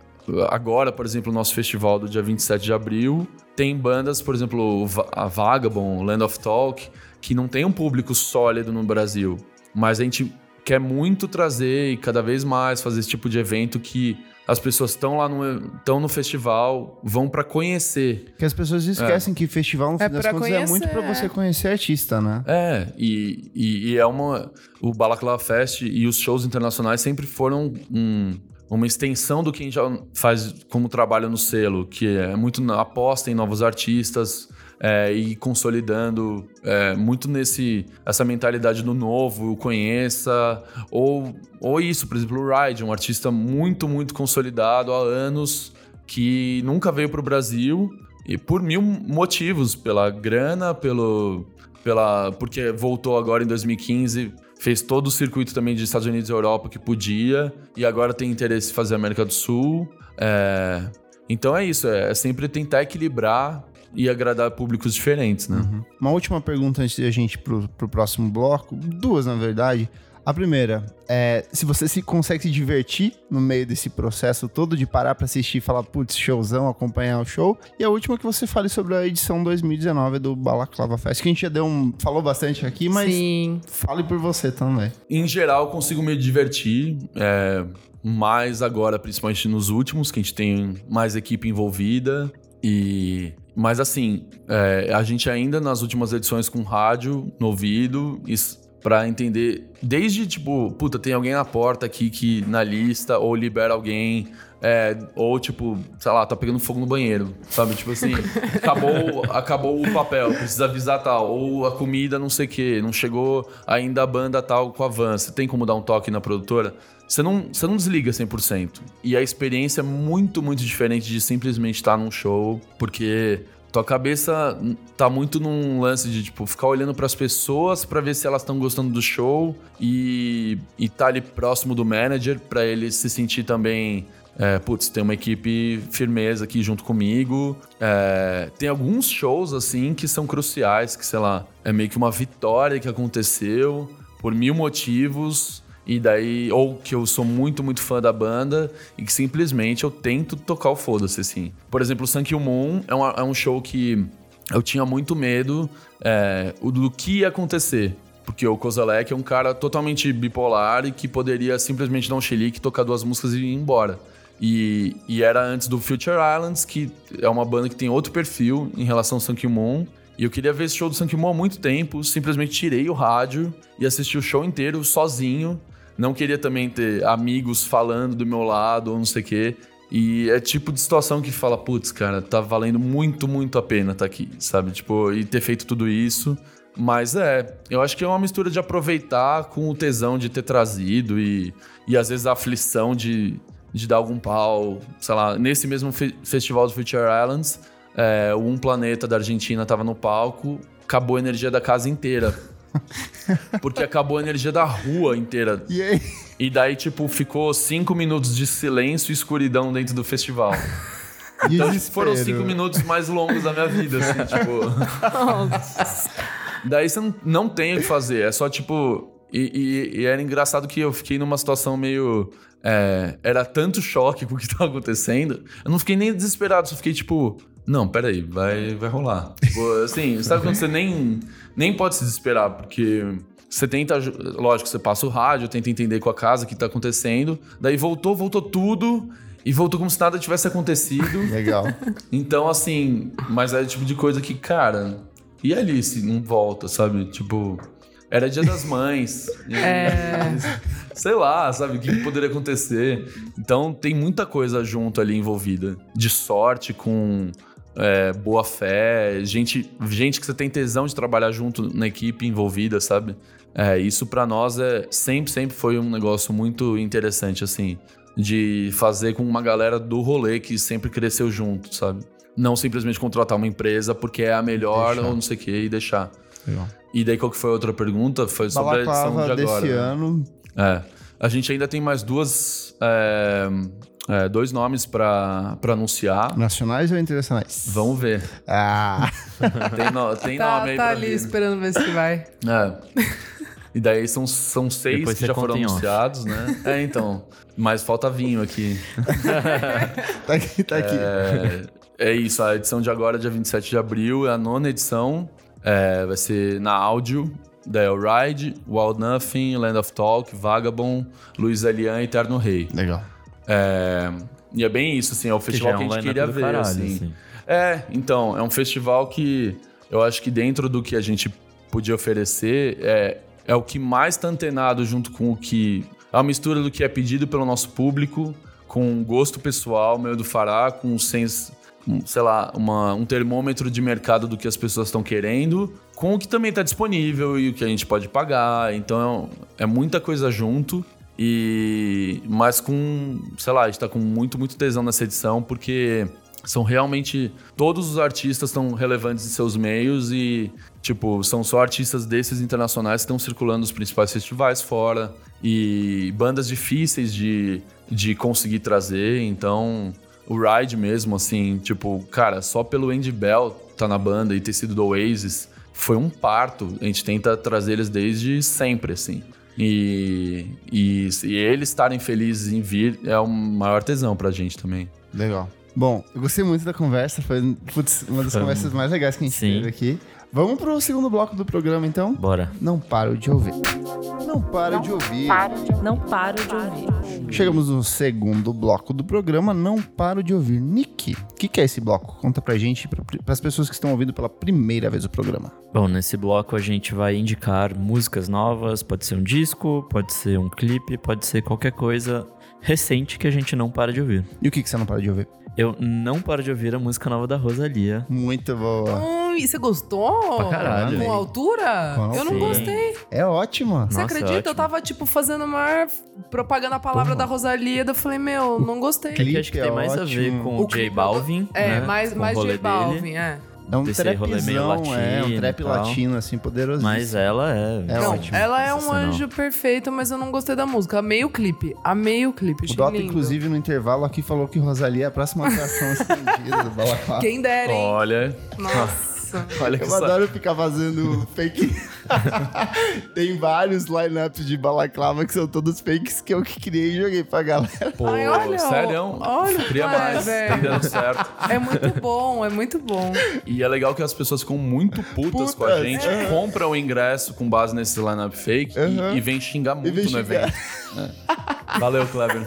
agora, por exemplo, o nosso festival do dia 27 de abril tem bandas, por exemplo, a Vagabond, Land of Talk, que não tem um público sólido no Brasil, mas a gente quer muito trazer e cada vez mais fazer esse tipo de evento que as pessoas estão lá no, estão no festival, vão para conhecer Porque as pessoas esquecem que festival, no É fim das pra contas, é muito pra conhecer, você é. conhecer artista, né? É, e, e, e é uma. O Balaclava Fest e os shows internacionais sempre foram um- uma extensão do que já faz como trabalho no selo, que é muito na aposta em novos artistas é, e consolidando é, muito nesse essa mentalidade do novo, conheça, ou, ou isso, por exemplo, o Ride, um artista muito, muito consolidado há anos que nunca veio para o Brasil e por mil motivos, pela grana, pelo, pela porque voltou agora em 2015, fez todo o circuito também de Estados Unidos e Europa que podia e agora tem interesse em fazer América do Sul. É, então é isso, é, é sempre tentar equilibrar e agradar públicos diferentes, né? Uma última pergunta antes de a gente pro, pro próximo bloco. Duas, na verdade. A primeira é se você se consegue se divertir no meio desse processo todo de parar pra assistir e falar, putz, showzão, acompanhar o show. E a última que você fale sobre a edição 2019 do Balaclava Fest, que a gente já deu um. falou bastante aqui, mas Sim. fale por você também. Em geral, eu consigo me divertir, é, mais agora, principalmente nos últimos, que a gente tem mais equipe envolvida. E, mas assim, é, a gente ainda nas últimas edições com rádio no ouvido, isso, pra entender, desde tipo, puta, tem alguém na porta aqui que na lista, ou libera alguém, é, ou tipo, sei lá, tá pegando fogo no banheiro, sabe? Tipo assim, acabou, acabou o papel, precisa avisar tal, ou a comida não sei o que, não chegou ainda a banda tal com a van, você tem como dar um toque na produtora? Você não, você não desliga 100%. E a experiência é muito, muito diferente de simplesmente estar num show, porque tua cabeça tá muito num lance de tipo ficar olhando pras pessoas pra ver se elas estão gostando do show e, e tá ali próximo do manager pra ele se sentir também é, putz, tem uma equipe firmeza aqui junto comigo. É, tem alguns shows, assim, que são cruciais, que, sei lá, é meio que uma vitória que aconteceu por mil motivos. E daí, ou que eu sou muito, muito fã da banda e que simplesmente eu tento tocar o foda-se, assim. Por exemplo, o Sankey Moon é, é um show que eu tinha muito medo é, do que ia acontecer. Porque o Kozalek é um cara totalmente bipolar e que poderia simplesmente dar um chilique, tocar duas músicas e ir embora. E, e era antes do Future Islands, que é uma banda que tem outro perfil em relação ao Sankey Moon. E eu queria ver esse show do Sankey Moon há muito tempo, simplesmente tirei o rádio e assisti o show inteiro sozinho. Não queria também ter amigos falando do meu lado ou não sei o quê. E é tipo de situação que fala, putz, cara, tá valendo muito, muito a pena estar aqui, sabe? Tipo, e ter feito tudo isso. Mas é, eu acho que é uma mistura de aproveitar com o tesão de ter trazido e, e às vezes a aflição de, de dar algum pau. Sei lá, nesse mesmo fe- festival do Future Islands, é, o Um Planeta da Argentina tava no palco, acabou a energia da casa inteira. Porque acabou a energia da rua inteira. E aí? E daí, tipo, ficou cinco minutos de silêncio e escuridão dentro do festival. Então, tipo, foram os cinco minutos mais longos da minha vida, assim, tipo. Daí você não, não tem o que fazer, é só tipo. E, e- e era engraçado que eu fiquei numa situação meio. é, era tanto choque com o que tava acontecendo. Eu não fiquei nem desesperado, só fiquei tipo. Não, peraí, vai, vai rolar. Tipo, assim, sabe quando você nem, nem pode se desesperar, porque você tenta. Lógico, você passa o rádio, tenta entender com a casa o que tá acontecendo. Daí voltou, voltou tudo. E voltou como se nada tivesse acontecido. Legal. Então, assim, mas é o tipo de coisa que, cara, e ali se não volta, sabe? Tipo, era dia das mães. e- É. Sei lá, sabe? O que que poderia acontecer? Então, tem muita coisa junto ali envolvida. De sorte com é, boa fé, gente, gente que você tem tesão de trabalhar junto na equipe envolvida, sabe? É, isso pra nós é sempre, sempre foi um negócio muito interessante, assim, de fazer com uma galera do rolê que sempre cresceu junto, sabe? Não simplesmente contratar uma empresa porque é a melhor Deixar. ou não sei o que e deixar. Legal. E daí qual que foi a outra pergunta? Foi sobre a edição Balaclava de agora. desse né? ano. É. A gente ainda tem mais duas. é, é, dois nomes pra pra anunciar. Nacionais ou internacionais? Vamos ver. Ah, Tem, no- tem Tá, nome aí tá pra ali vir. esperando ver se vai. É. E daí são, são seis Depois que já foram em off. anunciados, né? É, então. Mas falta vinho aqui. tá aqui, tá aqui. É, é isso, a edição de agora, dia 27 de abril, é a nona edição. É, vai ser na áudio. Daí é o Ride, Wild Nothing, Land of Talk, Vagabond, Luiz Elian e Eterno Rei. Legal. É, e é bem isso, assim, é o Que festival é que, a gente line-up queria ver, caralho, assim. assim. É, então, é um festival que eu acho que dentro do que a gente podia oferecer, é, é o que mais tá antenado junto com o que... É uma mistura do que é pedido pelo nosso público, com gosto pessoal, meio do fará, com um senso, sei lá, uma- um termômetro de mercado do que as pessoas estão querendo, com o que também está disponível e o que a gente pode pagar. Então é muita coisa junto. E mas com, sei lá, a gente tá com muito, muito tesão nessa edição, porque são realmente todos os artistas estão relevantes em seus meios e tipo, são só artistas desses internacionais que estão circulando nos principais festivais fora e bandas difíceis de, de conseguir trazer, então o Ride mesmo, assim, tipo, cara, só pelo Andy Bell tá na banda e ter sido do Oasis, foi um parto. A gente tenta trazer eles desde sempre, assim. E, e, e eles estarem felizes em vir é o maior tesão pra gente também. Legal. Bom, eu gostei muito da conversa. Foi putz, uma das conversas mais legais que a gente Sim. teve aqui. Vamos pro segundo bloco do programa, então? Bora. Não paro de ouvir. Não paro de ouvir. Não paro de ouvir. Chegamos no segundo bloco do programa, Não Paro de Ouvir. Nick, o que, que é esse bloco? Conta pra gente, para as pessoas que estão ouvindo pela primeira vez o programa. Bom, nesse bloco a gente vai indicar músicas novas, pode ser um disco, pode ser um clipe, pode ser qualquer coisa recente que a gente não para de ouvir. E o que, que você não para de ouvir? Eu não paro de ouvir a música nova da Rosalia. Muito boa. Hum, e você gostou? Pra caralho. Com altura? Com Eu não gostei. É ótima. Você Nossa, acredita? ótimo. Eu tava, tipo, fazendo maior propaganda a palavra da Rosalia. Eu falei, meu, não gostei. É que Clipe acho que é tem mais a ver ótimo. com O o J clipe- Balvin. É, né? mais, Com o mais J dele. Balvin, é. É um trapzão, é, um latino trap latino, assim, poderoso. Mas ela é. É não, ótimo. ela é um anjo perfeito, mas eu não gostei da música. Amei o clipe. Amei o clipe. O Dota, lindo. inclusive, no intervalo aqui falou que Rosalia é a próxima atração estendida do Balaclava. Quem dera, hein? Olha, Nossa. Olha que Eu sa- adoro ficar fazendo fake. Tem vários lineups de balaclava que são todos fakes que eu que criei e joguei pra galera. Pô, Ai, olha, sério? olha, Queria é, mais. velho. Tá dando certo. É muito bom, é muito bom. E é legal que as pessoas ficam muito putas, com a Putas, gente, é. compram o ingresso com base nesse lineup fake Aham. e, e vem xingar muito vem no xingar. evento. É. Valeu, Kleber.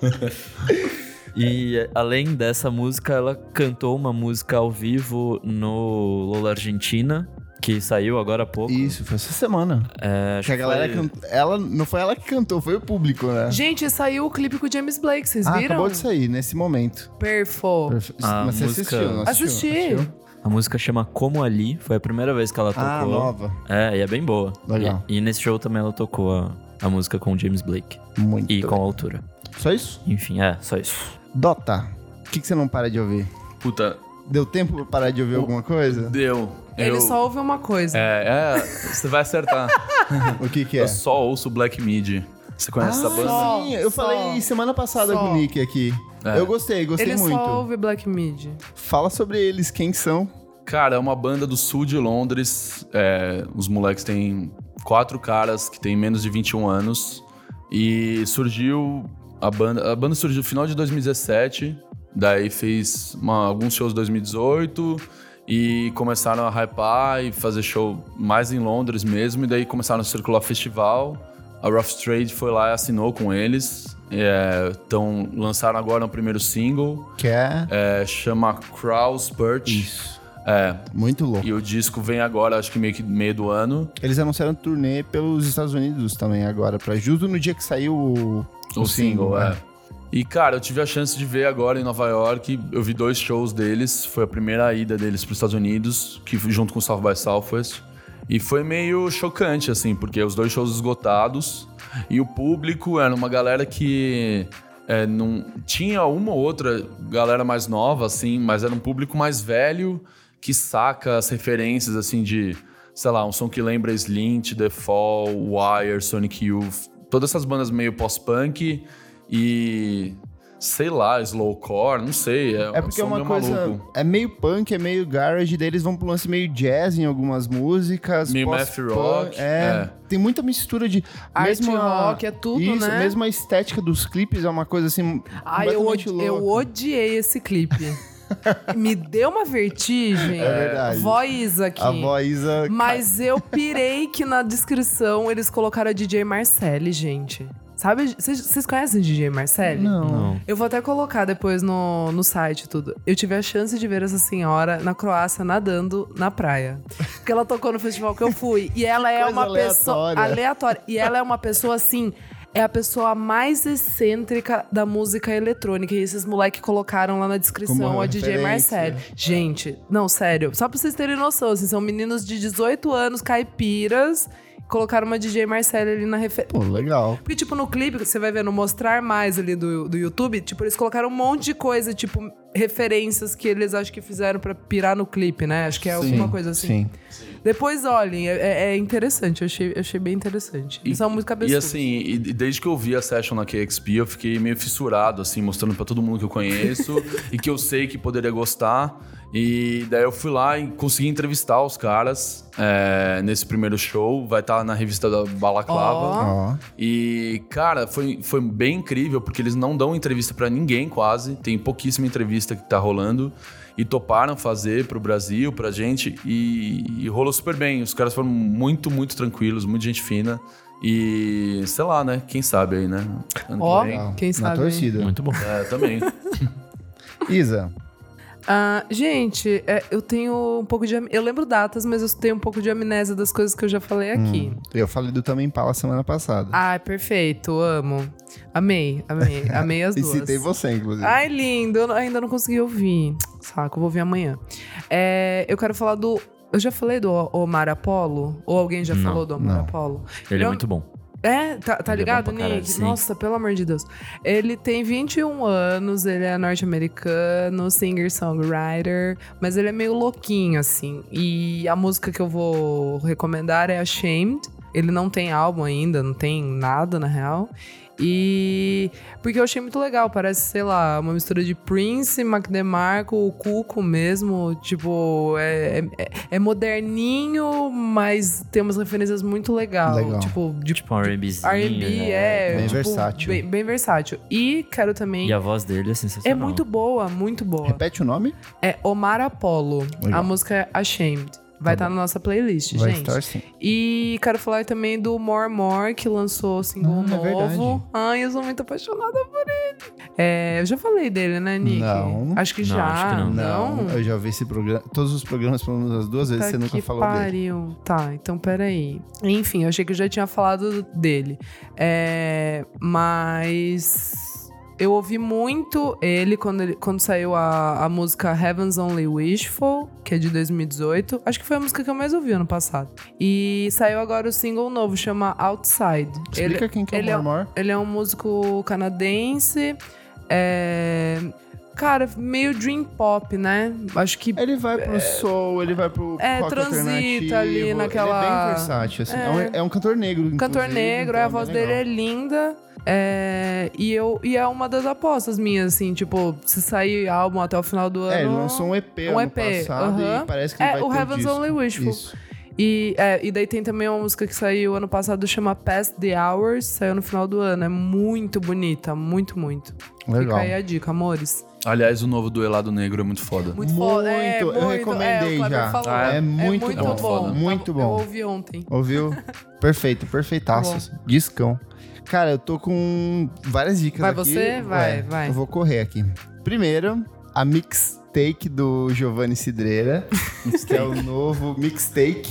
E além dessa música, ela cantou uma música ao vivo no Lola Argentina, que saiu agora há pouco. Isso, foi essa semana. É, acho Que a galera foi- can- ela Não foi ela que cantou, foi o público, né? Gente, saiu o clipe com o James Blake, vocês Ah, viram? acabou de sair, nesse momento. Perfo. Perfe- A Mas você música- assistiu, não assistiu? Assisti. Assistiu? A música chama Como Ali, foi a primeira vez que ela tocou. Ah, nova. É, e é bem boa. Legal. E, e nesse show também ela tocou a, a música com o James Blake. Muito. E com a altura. Só isso? Enfim, é, só isso. Dota, o que, que você não para de ouvir? Puta, Deu tempo pra parar de ouvir alguma coisa? deu. Ele Eu- só ouve uma coisa. É, é, você vai acertar. O que que é? Eu só ouço Black Midi. Você conhece essa banda? Só, Sim, eu só, falei semana passada só. com o Nick aqui. É. Eu gostei, gostei Ele muito. só ouve Black Mid. Fala sobre eles, quem são. Cara, é uma banda do sul de Londres. É, os moleques têm quatro caras que têm menos de 21 anos. E surgiu. A banda, a banda surgiu no final de 2017. Daí fez uma- alguns shows em 2018. E começaram a hypar e fazer show mais em Londres mesmo. E daí começaram a circular festival. A Rough Trade foi lá e assinou com eles. Então lançaram agora o primeiro single. Que é. É, chama Kraus Perch. Isso. É, Muito louco. e o disco vem agora, acho que meio que meio do ano. Eles anunciaram turnê pelos Estados Unidos também agora, pra justo no dia que saiu o, O, single, né? é. E, cara, eu tive a chance de ver agora em Nova York. Eu vi dois shows deles. Foi a primeira ida deles para os Estados Unidos, que junto com o South by Southwest. E foi meio chocante, assim, porque os dois shows esgotados. E o público era uma galera que é, não tinha uma ou outra galera mais nova, assim, mas era um público mais velho que saca as referências, assim, de, sei lá, um som que lembra Slint, The Fall, Wire, Sonic Youth, todas essas bandas meio pós-punk e sei lá, slowcore, não sei. É, É porque é um som uma meio coisa. maluco. É meio punk, é meio garage, daí eles vão pro lance meio jazz em algumas músicas. Meio math rock, É, é. Tem muita mistura de. Art mesmo a- rock, é tudo, isso, né? Mesmo a estética dos clipes é uma coisa assim. Ai, eu, eu odiei esse clipe. Me deu uma vertigem. É verdade. Voz aqui. A voz. Mas eu pirei que na descrição eles colocaram a DJ Marcelli, gente. Sabe? Vocês conhecem DJ Marcelli? Não. Não. Eu vou até colocar depois no, no site tudo. Eu tive a chance de ver essa senhora na Croácia nadando na praia. Porque ela tocou no festival que eu fui. E ela é Coisa uma pessoa aleatória. aleatória. E ela é uma pessoa assim. É a pessoa mais excêntrica da música eletrônica. E esses moleques colocaram lá na descrição a DJ. Marcelli. Gente, não, sério. Só pra vocês terem noção, assim, são meninos de 18 anos, caipiras. Colocaram uma DJ Marcelli ali na referência. Pô, legal. Porque, tipo, no clipe, que você vai ver no Mostrar Mais ali do, do YouTube, tipo, eles colocaram um monte de coisa, tipo, referências que eles acho que fizeram pra pirar no clipe, né? Acho que é alguma coisa assim. Sim. Depois olhem, é, é interessante, eu achei, eu achei bem interessante. Eles são muito E cabeçudos. assim, e e desde que eu vi a session na KXP, eu fiquei meio fissurado, assim, mostrando pra todo mundo que eu conheço e que eu sei que poderia gostar. E daí eu fui lá e consegui entrevistar os caras é, nesse primeiro show. Vai estar na revista da Balaclava. Ó. Ó. E, cara, foi, foi bem incrível, porque eles não dão entrevista pra ninguém quase. Tem pouquíssima entrevista que tá rolando. E toparam fazer pro Brasil, pra gente. E, e rolou super bem. Os caras foram muito, muito tranquilos, muito gente fina. E, sei lá, né? Quem sabe aí, né? Ó. Legal. quem Na sabe, torcida. Muito bom. É, também. Isa. Ah, gente, é, eu tenho um pouco de. Eu lembro datas, mas eu tenho um pouco de amnésia das coisas que eu já falei aqui. Eu falei do Também Pala semana passada. Ai, perfeito, amo. Amei, amei. Amei as e duas. citei você, inclusive. Ai, lindo. Eu ainda não consegui ouvir. Saco, eu vou ouvir amanhã. É, eu quero falar do. Eu já falei do Omar Apollo? Ou alguém já Não, falou do Omar não. Apollo? Ele é Eu- muito bom. É, tá, tá é ligado, caralho, Nick? Nossa, pelo amor de Deus. Ele tem 21 anos, ele é norte-americano, singer-songwriter, mas ele é meio louquinho, assim. E a música que eu vou recomendar é Ashamed. Ele não tem álbum ainda, não tem nada, na real. E. Porque eu achei muito legal, parece, sei lá, uma mistura de Prince, Mac DeMarco, o Cuco mesmo. Tipo, é, é, é moderninho, mas tem umas referências muito legal. Legal. Tipo, de Tipo um R&Bzinho. R&B, né? é. Bem tipo, versátil. Bem, bem versátil. E quero também. E a voz dele é É sensacional. muito boa, muito boa. Repete o nome? É Omar Apollo. Legal. A música é Ashamed. Vai estar na nossa playlist, Vai gente. estar sim. E quero falar também do More More, que lançou single Ah, é novo. verdade. Ai, eu sou muito apaixonada por ele. É, eu já falei dele, né, Nick? Não. Acho que Não, já. acho que não. Não, eu já vi esse programa. Todos os programas, pelo menos as duas vezes, Tá você nunca falou dele. pariu. Tá, então peraí. Enfim, eu achei que eu já tinha falado dele. É, mas eu ouvi muito ele quando, ele- quando saiu a, a música Heaven's Only Wishful, que é de 2018. Acho que foi a música que eu mais ouvi ano passado. E saiu agora o single novo, chama Outside. Explica quem que é o ele é-. Ele é um músico canadense. é, Cara, meio dream pop, né? Acho que. Ele vai pro soul, ele vai pro É, transita ali naquela- Ele é bem versátil, assim. É, É. um, é um cantor negro, Cantor negro, então é, a voz dele é linda. é, e, eu, e é uma das apostas minhas, assim, tipo, se sair álbum até o final do ano. É, ele lançou um EP um ano EP, passado aham. e parece que É, vai o ter Heaven's. Only Wishful. Isso. E, é, e daí tem também uma música que saiu ano passado, chama Past the Hours, saiu no final do ano. É muito bonita, muito, muito. Legal. Fica aí a dica, amores. Aliás, o novo do Helado Negro é muito foda. Muito, foda. É, Muito, eu muito, recomendei é, já. falou. Ah, é muito muito bom. bom. Muito Eu bom. ouvi ontem. Ouviu? Perfeito, perfeitaço. Discão. Cara, eu tô com várias dicas Vai aqui. você? Vai, vai. Eu vou correr aqui. Primeiro, a mixtape do Giovanni Cidreira, que é o novo mixtape,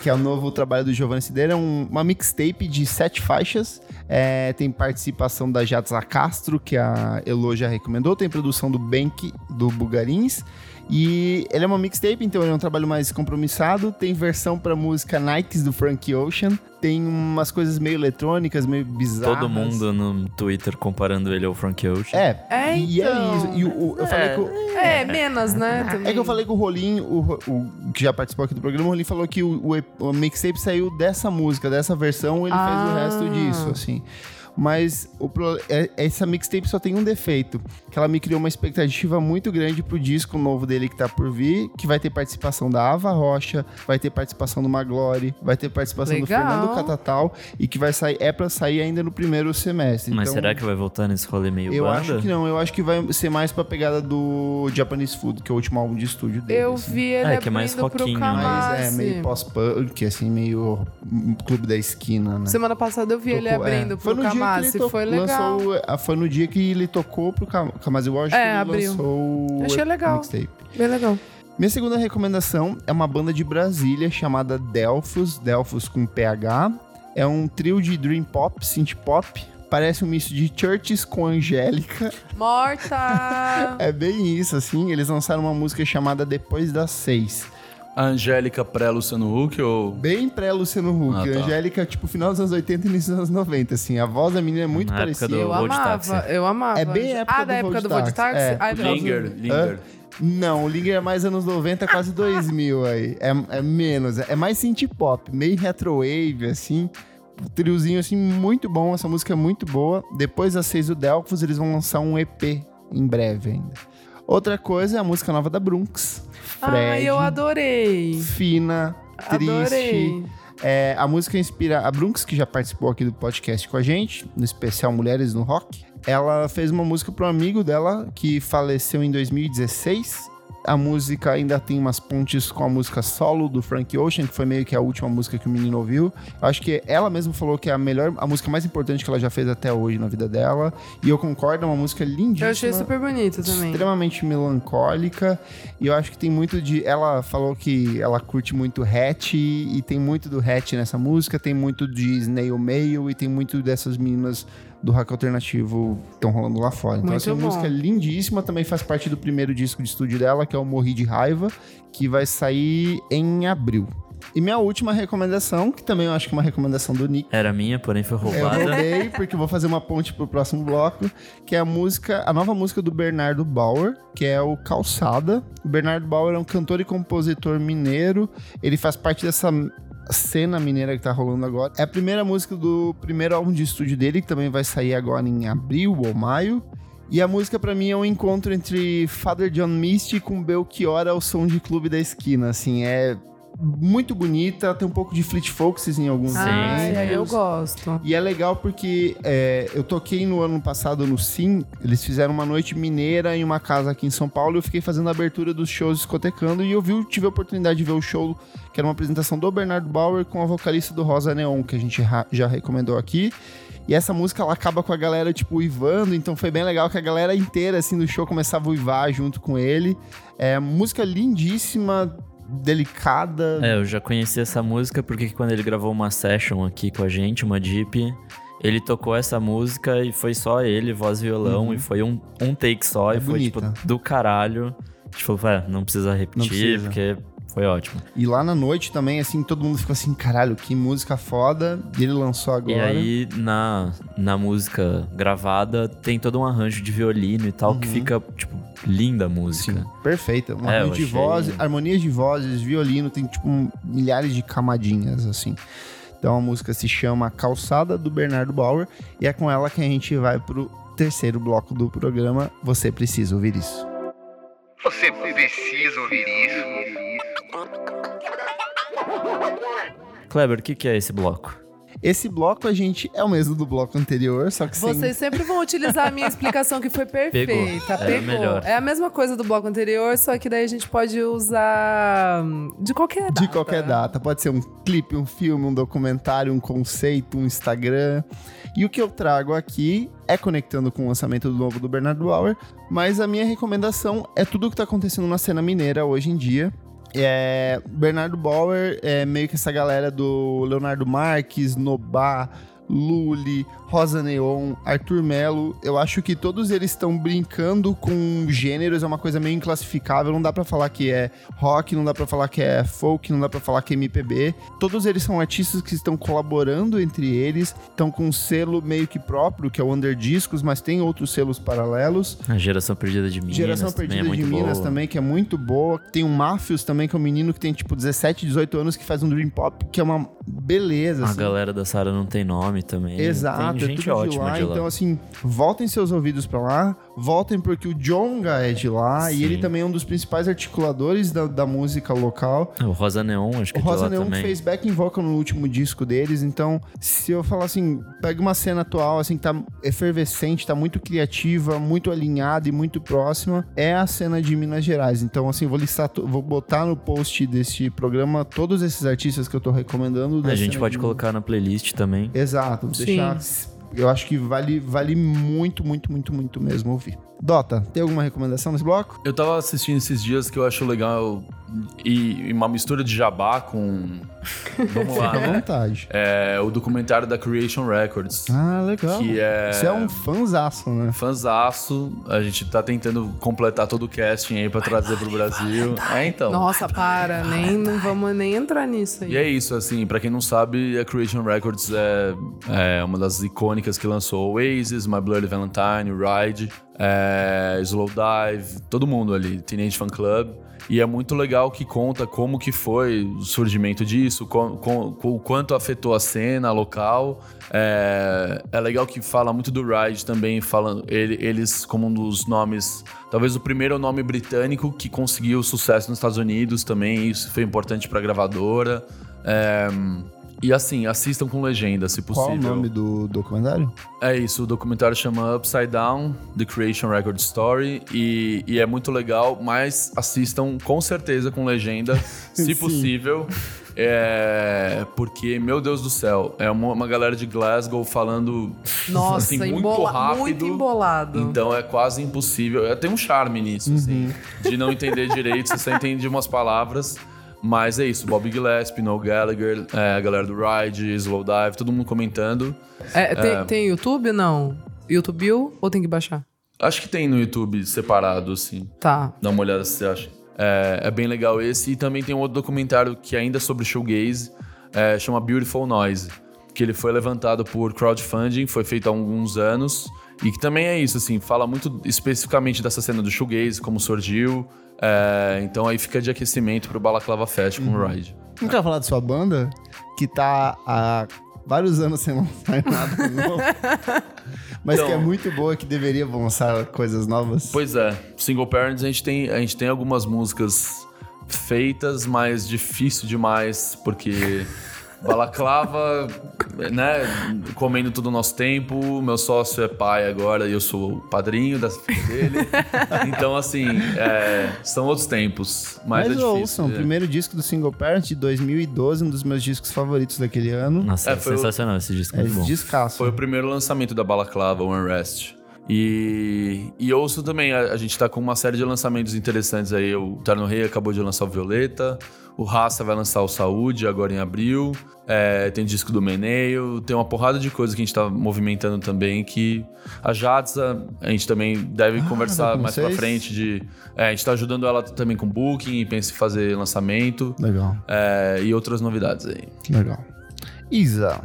que é o novo trabalho do Giovanni Cidreira, é um- uma mixtape de sete faixas. É, tem participação da Jatza Castro, que a Elo já recomendou, tem produção do Bank do Bugarins. E ele é uma mixtape, então ele é um trabalho mais compromissado. Tem versão pra música Nikes do Frank Ocean. Tem umas coisas meio eletrônicas, meio bizarras. Todo mundo no Twitter comparando ele ao Frank Ocean. É, É, e é então. isso. E o- o- eu falei É. que o, É, menos, né? Também. é que eu falei que o Rolim, o, o que já participou aqui do programa, o Rolim falou que o, o, o mixtape saiu dessa música, dessa versão, ele fez o Ah. resto disso, assim. Mas pro- é- essa mixtape só tem um defeito, que ela me criou uma expectativa muito grande pro disco novo dele que tá por vir, que vai ter participação da Ava Rocha, vai ter participação do Maglore, vai ter participação do Legal. Fernando Catatal, e que vai sair, é pra sair ainda no primeiro semestre. Mas Então, será que vai voltar nesse rolê meio eu banda? acho que não, eu acho que vai ser mais pra pegada do Japanese Food, que é o último álbum de estúdio dele. Eu assim. vi ele É, que é mais rockinho, Mas é meio pós-punk, assim, meio clube da esquina, né? Semana passada eu vi ele Tocou- é. abrindo Foi pro no dia que ele foi legal. Lançou, ah, foi no dia que ele tocou pro Kam- Kamasi Washington É, abriu. lançou o Achei legal. mixtape. Bem legal. Minha segunda recomendação é uma banda de Brasília chamada Delphos, Delphos com PH. É um trio de dream pop, synth pop. Parece um misto de Churches com Angélica. Morta! É bem isso, assim. Eles lançaram uma música chamada Depois das Seis. A Angélica pré-Luciano Huck ou... Bem pré-Luciano Huck. Ah, tá. Angélica, tipo, final dos anos 80 e início dos anos 90, assim. A voz da menina é muito Na época parecida. do- eu de amava, táxi. eu amava. É bem época Ah, do da época do Táxi. Táxi? É. Linger. Linger. Não, o Linger é mais anos 90, quase 2000 aí. É, é menos. É mais synth pop, meio retrowave, assim. Um triozinho, assim, muito bom. Essa música é muito boa. Depois das seis do Delphos, eles vão lançar um EP em breve ainda. Outra coisa é a música nova da Brunx. Fred. Ai, eu adorei. Fina, triste. Adorei. É, a música inspira a Brunx, que já participou aqui do podcast com a gente, no especial Mulheres no Rock. Ela fez uma música para um amigo dela que faleceu em 2016. A música ainda tem umas pontes com a música solo do Frank Ocean, que foi meio que a última música que o menino ouviu. Acho que ela mesma falou que é a melhor, a música mais importante que ela já fez até hoje na vida dela. E eu concordo, é uma música lindíssima Eu achei super bonito também. extremamente melancólica e eu acho que tem muito de ela falou que ela curte muito hatch e tem muito do hatch nessa música tem muito de snail mail e tem muito dessas meninas do rock alternativo que estão rolando lá fora então Muito essa bom. música é lindíssima também faz parte do primeiro disco de estúdio dela que é o Morri de Raiva que vai sair em abril e minha última recomendação que também eu acho que é uma recomendação do Nick Era minha, porém foi eu roubada. roubei, porque eu vou fazer uma ponte pro próximo bloco, que é a música, a nova música do Bernardo Bauer, que é o Calçada. O Bernardo Bauer é um cantor e compositor mineiro. Ele faz parte dessa cena mineira que tá rolando agora. É a primeira música do primeiro álbum de estúdio dele, que também vai sair agora em abril ou maio. E a música pra mim é um encontro entre Father John Misty com Belchior ao som de Clube da Esquina, assim, é muito bonita, tem um pouco de Fleet Foxes em alguns aí eu gosto. E é legal porque é, eu toquei no ano passado no Sim, eles fizeram uma noite mineira em uma casa aqui em São Paulo e eu fiquei fazendo a abertura dos shows discotecando e eu vi, tive a oportunidade de ver o show, que era uma apresentação do Bernardo Bauer com a vocalista do Rosa Neon, que a gente já recomendou aqui. E essa música ela acaba com a galera, tipo, uivando, então foi bem legal que a galera inteira, assim, do show começava a uivar junto com ele. É música lindíssima, delicada. É, eu já conheci essa música porque quando ele gravou uma session aqui com a gente, uma Jeep, ele tocou essa música e foi só ele, voz e violão, e foi um, um take só, É e foi bonita. tipo do caralho. Falou, "Ué, não precisa repetir, precisa. porque Foi ótimo. E lá na noite também, assim, todo mundo ficou assim, caralho, que música foda. E ele lançou E agora. aí, na, na música gravada, tem todo um arranjo de violino e tal, que fica, tipo, linda a música. Sim, perfeita. Um É, eu de vozes, harmonias de vozes, violino, tem tipo um- milhares de camadinhas, assim. Então a música se chama Calçada do Bernardo Bauer e é com ela que a gente vai pro terceiro bloco do programa. Você precisa ouvir isso. Você precisa ouvir isso. Kleber, o que, que é esse bloco? Esse bloco a gente é o mesmo do bloco anterior, só que sem... Vocês sempre vão utilizar a minha explicação que foi perfeita. Pegou. É Pegou. melhor. É a mesma coisa do bloco anterior, só que daí a gente pode usar hum, de qualquer data. De qualquer data. Pode ser um clipe, um filme, um documentário, um conceito, um Instagram. E o que eu trago aqui é conectando com o lançamento do novo do Bernardo Bauer, mas a minha recomendação é tudo o que tá acontecendo na cena mineira hoje em dia. É, Bernardo Bauer é meio que essa galera do Leonardo Marques, Nobá, Lully, Rosa Neon, Arthur Melo. Eu acho que todos eles estão brincando com gêneros, é uma coisa meio inclassificável. Não dá pra falar que é rock, não dá pra falar que é folk, não dá pra falar que é MPB. Todos eles são artistas que estão colaborando entre eles, estão com um selo meio que próprio, que é o Under Discos, mas tem outros selos paralelos. A Geração Perdida de Minas Geração também Perdida é muito de Minas boa. também, que é muito boa. Tem o Mafios também, que é um menino que tem tipo 17, 18 anos, que faz um Dream Pop, que é uma beleza. A assim. galera da Sara não tem nome também. Exato, Tem é gente tudo ótima lá. Então, assim, voltem seus ouvidos pra lá, voltem porque o Jonga é de lá e Sim. ele também é um dos principais articuladores da, da música local. O Rosa Neon, acho que O é de Rosa lá Neon também. fez back vocal no último disco deles, então se eu falar assim, pega uma cena atual assim que tá efervescente, tá muito criativa, muito alinhada e muito próxima, é a cena de Minas Gerais. Então assim, vou listar, vou botar no post deste programa todos esses artistas que eu tô recomendando. da A gente pode de colocar na playlist também. Exato, vou Sim. deixar. Eu acho que vale, vale muito, muito, muito, muito mesmo ouvir. Dota, tem alguma recomendação nesse bloco? Eu tava assistindo esses dias que eu acho legal e, e uma mistura de jabá com. Vamos lá, Fica à né? vontade. É o documentário da Creation Records. Ah, legal. Que é- Você é um fanzaço, né? Fanzaço, a gente tá tentando completar todo o casting aí pra trazer pro Brasil. É, então. Nossa, para, nem não vamos nem entrar nisso aí. E é isso, assim, pra quem não sabe, a Creation Records é, é uma das icônicas que lançou Oasis, My Bloody Valentine, Ride, é, Slow Dive, todo mundo ali, Teenage Fan Club. E é muito legal que conta como que foi o surgimento disso, o quanto afetou a cena local. É, é legal que fala muito do Ride também, falando ele- eles como um dos nomes, talvez o primeiro nome britânico que conseguiu sucesso nos Estados Unidos também, isso foi importante pra gravadora. É, e assim, assistam com legenda, se Qual possível. o nome do documentário? É isso, o documentário chama Upside Down, The Creation Record Story, e, e é muito legal, mas assistam com certeza com legenda, se possível. É, porque, meu Deus do céu, é uma, uma galera de Glasgow falando Nossa, assim, muito embola- rápido. muito embolado. Então é quase impossível. Tem um charme nisso, assim, de não entender direito, você só entende umas palavras. Mas é isso, Bob Gillespie, Noel Gallagher, é, a galera do Ride, Slow Dive, todo mundo comentando. É, tem, tem YouTube? Não. YouTube ou tem que baixar? Acho que tem no YouTube separado, assim. Tá. Dá uma olhada se você acha. É, é bem legal esse. E também tem um outro documentário que ainda é sobre shoegaze, é, chama Beautiful Noise. Que ele foi levantado por crowdfunding, foi feito há alguns anos. E que também é isso, assim, fala muito especificamente dessa cena do shoegaze, como surgiu. É, então aí fica de aquecimento pro Balaclava Fest com o Ride. Não quero falar de sua banda, que tá há vários anos sem lançar nada novo. Mas Então- que é muito boa, que deveria lançar coisas novas. Pois é, Single Parents a gente tem, a gente tem algumas músicas feitas, mas difícil demais, porque Balaclava, né, comendo todo o nosso tempo, meu sócio é pai agora e eu sou o padrinho da filha dele. então, assim, é, são outros tempos, mas, Mas é difícil. ouçam, o é. primeiro disco do Single Parent de 2012, um dos meus discos favoritos daquele ano. Nossa, É, é, foi o- sensacional esse disco, É descasso. Foi o primeiro lançamento da Balaclava, o Unrest. E, e ouço também, a, a gente tá com uma série de lançamentos interessantes aí. O Terno Rei acabou de lançar o Violeta, o Raça vai lançar o Saúde agora em abril. É, tem disco do Meneio, tem uma porrada de coisas que a gente tá movimentando também. Que a Jadza, a gente também deve Ah, conversar mais pra vocês? frente. De, é, a gente tá ajudando ela também com booking e pensa em fazer lançamento. Legal, é, e outras novidades aí. legal. Isa,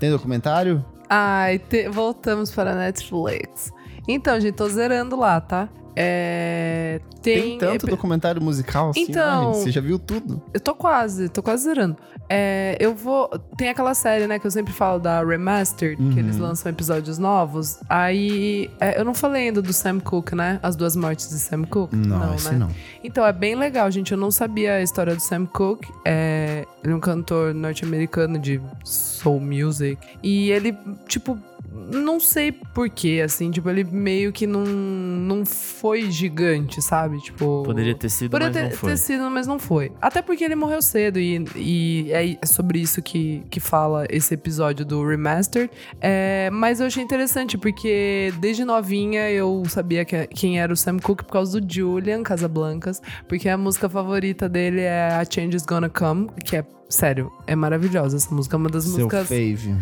tem documentário? Ai, te- voltamos para a Netflix. Então, gente, tô zerando lá, tá? É, Tem, tem, tanto documentário musical assim, Então- ai, você já viu tudo? Eu tô quase, tô quase zerando. É, eu vou. Tem aquela série, né, que eu sempre falo da Remastered, que eles lançam episódios novos. Aí. é, eu não falei ainda do Sam Cooke, né? As duas mortes de Sam Cooke. Não, esse né? não. Então, é bem legal, gente. Eu não sabia a história do Sam Cooke. É, ele é um cantor norte-americano de soul music. E ele, tipo, não sei porquê, assim. Tipo, ele meio que não, não foi gigante, sabe? Tipo... Poderia ter sido, Poderia mas ter, não foi. ter sido, mas não foi. Até porque ele morreu cedo e, e é sobre isso que, que fala esse episódio do Remastered. É, mas eu achei interessante porque desde novinha eu sabia que- quem era o Sam Cooke por causa do Julian Casablancas, porque a música favorita dele é A Change Is Gonna Come, que é, sério, é maravilhosa essa música. É uma das Seu músicas. fave.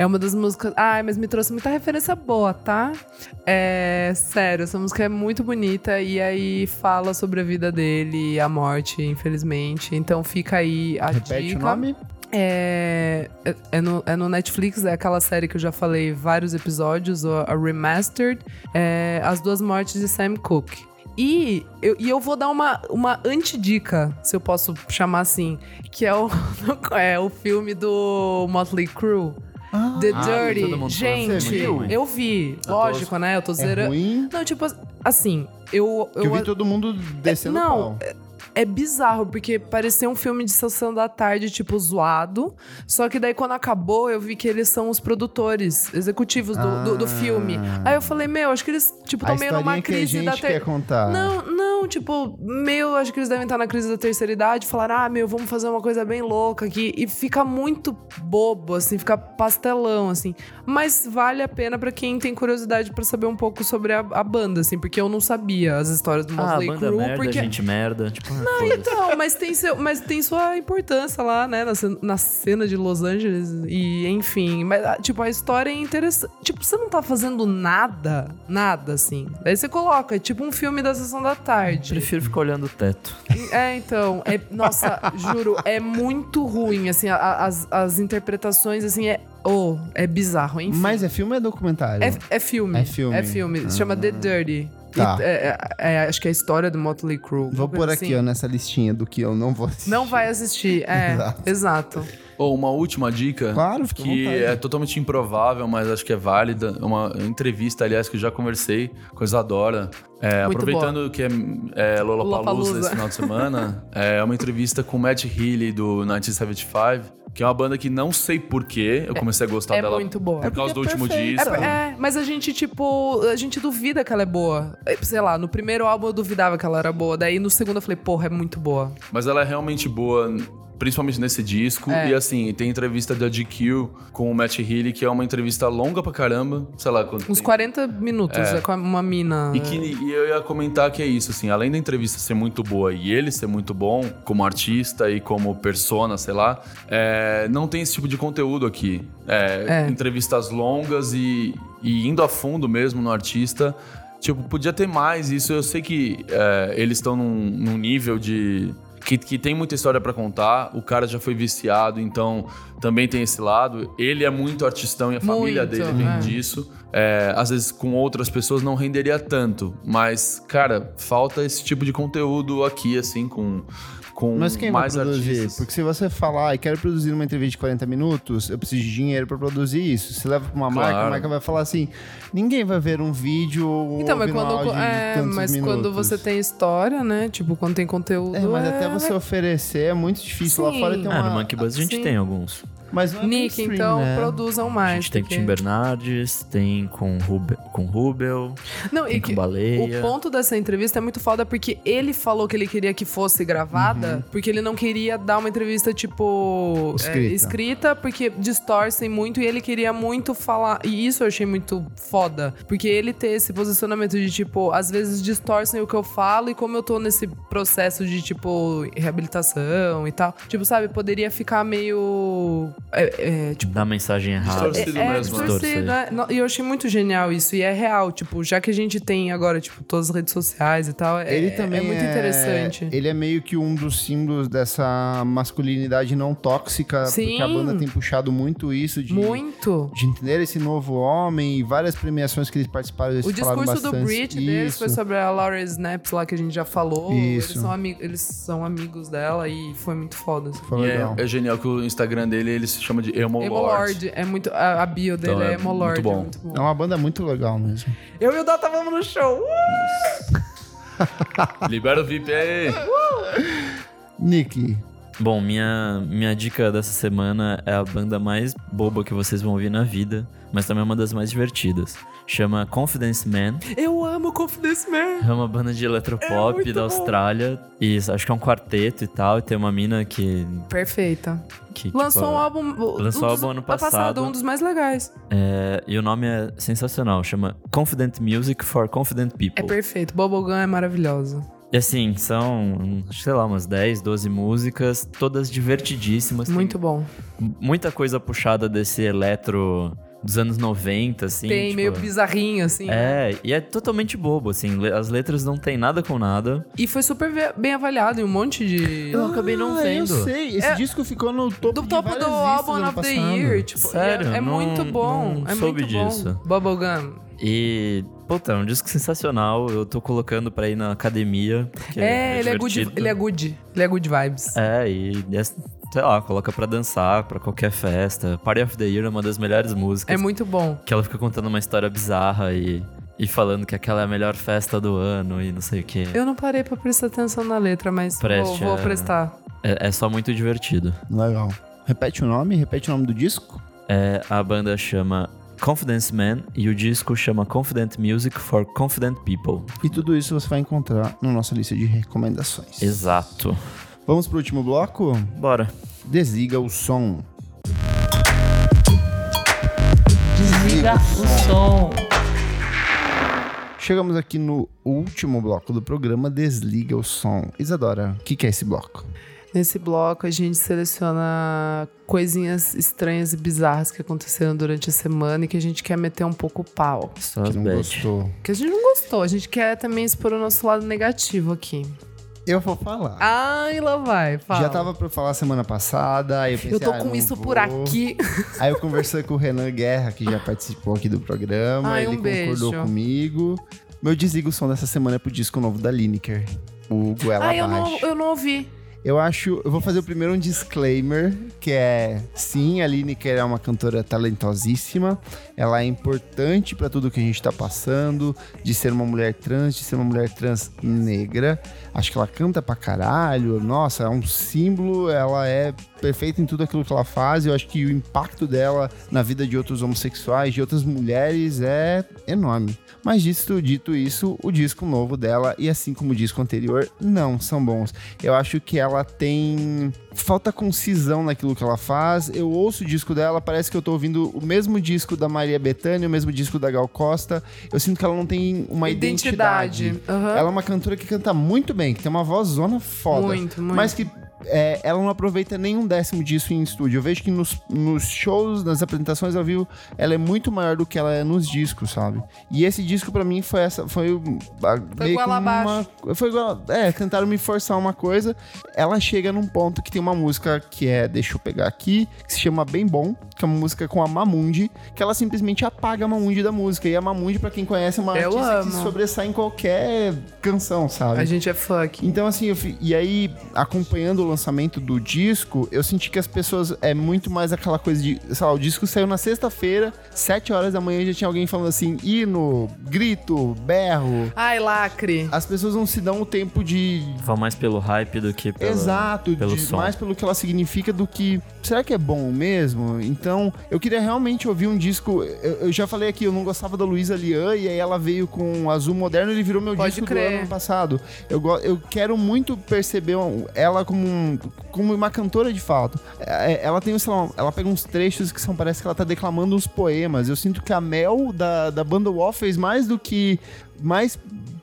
É uma das músicas. Ai, mas me trouxe muita referência boa, tá? É. Sério, essa música é muito bonita e aí fala sobre a vida dele e a morte, infelizmente. Então fica aí a Repete dica. o nome? É, é, é no, é no Netflix, é aquela série que eu já falei vários episódios, a, a Remastered, é As Duas Mortes de Sam Cooke. E eu, e eu vou dar uma, uma antidica, se eu posso chamar assim, que é o, é o filme do Motley Crue. The Ah, Dirty. todo mundo Gente, eu vi. Lógico, né? Eu tô É zerando. ruim? Não, tipo, assim, eu. Que eu vi todo mundo descendo não, pau. É bizarro, porque parecia um filme de sessão da tarde, tipo, zoado. Só que daí, quando acabou, eu vi que eles são os produtores executivos do, do, do Ah. filme. Aí eu falei, meu, acho que eles, tipo, estão meio numa historinha que a crise gente da quer ter... contar. Não, não, tipo, meu, acho que eles devem estar na crise da terceira idade. Falaram, ah, meu, vamos fazer uma coisa bem louca aqui. E fica muito bobo, assim, fica pastelão, assim. Mas vale a pena pra quem tem curiosidade pra saber um pouco sobre a, a banda, assim, porque eu não sabia as histórias do Ah, Motley banda Crue. merda, porque... gente merda. Tipo, ah, foda-se. Então, mas tem, seu, mas tem sua importância lá, né? Na, cena- na cena de Los Angeles. E, enfim. Mas, ah, tipo, a história é interessante. Tipo, você não tá fazendo nada, nada, assim. Daí você coloca, é tipo um filme da sessão da tarde. Prefiro ficar olhando o teto. É, então. É, nossa, juro, é muito ruim, assim. a- a- as, as interpretações, assim, é. Oh, é bizarro, enfim. Mas é filme ou é documentário? É, é filme. É filme. É filme. Se chama The Dirty. Tá. E, é, é- é, acho que é a história do Motley Crue. Vou pôr coisa aqui, assim. ó, nessa listinha do que eu não vou assistir. Não vai assistir, é, Exato. exato. Ou uma última dica. Claro, fica Que é totalmente improvável, mas acho que é válida. Uma entrevista, aliás, que eu já conversei com a Isadora. É, aproveitando que é, é Lollapalooza esse final de semana, é uma entrevista com o Matt Healy do 1975, que é uma banda que não sei porquê eu comecei a gostar é dela muito boa. por É causa do é último perfeita. disco. É, é, mas a gente, tipo, a gente duvida que ela é boa. É, Sei lá, no primeiro álbum eu duvidava que ela era boa. Daí no segundo eu falei, porra, é muito boa. Mas ela é realmente boa, principalmente nesse disco. É. E assim, tem entrevista da GQ com o Matt Healy, que é uma entrevista longa pra caramba. Sei lá quanto Uns tem. 40 minutos, é, com uma mina. E, que, e eu ia comentar que é isso, assim, além da entrevista ser muito boa e ele ser muito bom como artista e como persona, sei lá, é, não tem esse tipo de conteúdo aqui. É, É. Entrevistas longas e, e indo a fundo mesmo no artista. Tipo, podia ter mais isso. Eu sei que é, eles estão num, num nível de. Que, que tem muita história pra contar, o cara já foi viciado, então também tem esse lado. Ele é muito artistão e a família Muito, dele vem é. disso. É, às vezes com outras pessoas não renderia tanto, mas, cara, falta esse tipo de conteúdo aqui, assim, com, com Mas quem mais vai produzir? artistas. Porque se você falar, e quero produzir uma entrevista de 40 minutos, eu preciso de dinheiro pra produzir isso. Se leva pra uma marca, a Claro. marca vai falar assim: ninguém vai ver um vídeo Então, mas quando, é, mas quando minutos. você tem história, né? Tipo, quando tem conteúdo. É, mas até é você oferecer é muito difícil. Lá Sim. fora tem Ah, uma. no Monkey Buzz a gente Sim. tem alguns. Mas não é Nick, então né? produzam A mais. gente tem porque- Tim Bernardes, tem com, Rube, com Rubel, Não, tem e com Baleia. o ponto dessa entrevista é muito foda porque ele falou que ele queria que fosse gravada, Uhum. porque ele não queria dar uma entrevista, tipo, é, Escrita. escrita, porque distorcem muito e ele queria muito falar. E isso eu achei muito foda. Porque ele ter esse posicionamento de, tipo, às vezes distorcem o que eu falo e como eu tô nesse processo de, tipo, reabilitação e tal. Tipo, sabe, poderia ficar meio. É, é, tipo, Dá mensagem errada. Distorcido é, mesmo, né? distorcido, né? No- E eu achei muito genial isso. E é real, tipo, já que a gente tem agora, tipo, todas as redes sociais e tal, é, Ele também é muito interessante. Ele é meio que um dos símbolos dessa masculinidade não tóxica, Sim. porque a banda tem puxado muito isso de, Muito. de entender esse novo homem e várias premiações que eles participaram. Eles O discurso do Brit deles foi sobre a Laura Snaps lá que a gente já falou. Isso. Eles são, eles são amigos dela e foi muito foda. assim. Foi E legal. é, é genial que o Instagram dele ele se chama de Emo, Emo Lord. Lord, é muito. A, a bio dele Então, é é Emo Lord. muito bom. É muito bom. É uma banda muito legal mesmo. Eu e o Dota vamos no show. Uh! Libera o VIP aí. Nick, Bom, minha, minha dica dessa semana é a banda mais boba que vocês vão ouvir na vida, mas também é uma das mais divertidas. Chama Confidence Man. Eu amo Confidence Man. É uma banda de eletropop muito da bom. Austrália. E acho que é um quarteto e tal. E tem uma mina que. Perfeita. que Lançou tipo, um álbum. lançou um um dos- álbum ano passado. um dos mais legais. é, e o nome é sensacional. Chama Confident Music for Confident É People. perfeito. Bubblegum é maravilhosa. E assim, são, sei lá, umas 10, 12 músicas, todas divertidíssimas. Muito bom. muita coisa puxada desse eletro dos anos 90, assim. Tem tipo, meio bizarrinho, assim. né? É, e é totalmente bobo, assim. As letras não tem nada com nada. E foi super bem avaliado em um monte de. Eu acabei não Ah, vendo. Eu sei, esse É- disco ficou no topo Do topo do álbum of the. Year. Tipo, Sério? É, é Não- muito bom. não é soube muito bom. disso. Bubblegum. E, puta, é um disco sensacional. Eu tô colocando pra ir na academia. porque É, ele é, good, ele é good. Ele é good vibes. É, e, é, sei lá, coloca pra dançar, pra qualquer festa. Party of the Year é uma das melhores músicas. É muito bom. Que ela fica contando uma história bizarra e, e falando que aquela é a melhor festa do ano e não sei o quê. Eu não parei pra prestar atenção na letra, mas vou, Preste, vou é. prestar. É, é só muito divertido. Legal. Repete o nome, repete o nome do disco. É, a banda chama Confidence Man e o disco chama Confident Music for Confident People. E tudo isso você vai encontrar na nossa lista de recomendações. Exato. Vamos pro último bloco? Bora. Desliga o som. Desliga o som. Chegamos aqui no último bloco do programa Desliga o som. Isadora, o que, que é esse bloco? Nesse bloco, a gente seleciona coisinhas estranhas e bizarras que aconteceram durante a semana e que a gente quer meter um pouco o pau. Só Que não bad. gostou. Que a gente não gostou. A gente quer também expor o nosso lado negativo aqui. Eu vou falar. Ai, lá vai. Fala. Já tava pra falar semana passada, aí eu pensei, Eu tô ah, com isso vou. por aqui. Aí eu conversei com o Renan Guerra, que já participou aqui do programa. Ai, ele um concordou beijo. comigo. Meu desliga o som dessa semana é pro disco novo da Lineker. O Goela Ai, eu não, eu não ouvi. Eu acho. Eu vou fazer o primeiro um disclaimer, que é sim, a Lineker é uma cantora talentosíssima. Ela é importante pra tudo que a gente tá passando, de ser uma mulher trans, de ser uma mulher trans negra. Acho que ela canta pra caralho. Nossa, é um símbolo, ela é perfeita em tudo aquilo que ela faz. Eu acho que o impacto dela na vida de outros homossexuais, de outras mulheres, é enorme. Mas dito, dito isso, o disco novo dela, e assim como o disco anterior, não são bons. Eu acho que ela tem. Falta concisão naquilo que ela faz. Eu ouço o disco dela, parece que eu tô ouvindo o mesmo disco da Maria Bethânia, o mesmo disco da Gal Costa. Eu sinto que ela não tem uma identidade. Identidade. Aham. Ela é uma cantora que canta muito bem, que tem uma voz zona foda. Muito, muito. Mas que é, ela não aproveita nenhum décimo disso em estúdio. Eu vejo que nos, nos shows, nas apresentações ao vivo, ela é muito maior do que ela é nos discos, sabe? E esse disco pra mim foi essa, foi o- a, meio igual que abaixo. uma, foi igual, é, tentaram me forçar uma coisa. Ela chega num ponto que tem uma música que é, deixa eu pegar aqui, que se chama Bem Bom, que é uma música com a Mamundi, que ela simplesmente apaga a Mamundi da música. E a Mamundi, pra quem conhece, é uma Eu artista que amo. sobressai em qualquer canção, sabe? A gente é funk. Então, assim, eu e aí, acompanhando o lançamento do disco, eu senti que as pessoas é muito mais aquela coisa de, sei lá, o disco saiu na sexta-feira, sete horas da manhã já tinha alguém falando assim, hino, grito, berro. Ai, lacre. As pessoas não se dão o tempo de Vão mais pelo hype do que pelo, Exato, pelo de- som. mais pelo que ela significa do que. Será que é bom mesmo? Então, eu queria realmente ouvir um disco. Eu, eu já falei aqui, eu não gostava da Luísa Lian, e aí ela veio com Azul Moderno e ele virou meu Pode disco crer. do ano passado. Eu, eu quero muito perceber ela como, um- como uma cantora de fato. É, é, Ela tem, sei lá, ela pega uns trechos que são, parece que ela tá declamando uns poemas. Eu sinto que a Mel da, da banda Wall fez mais do que. Mais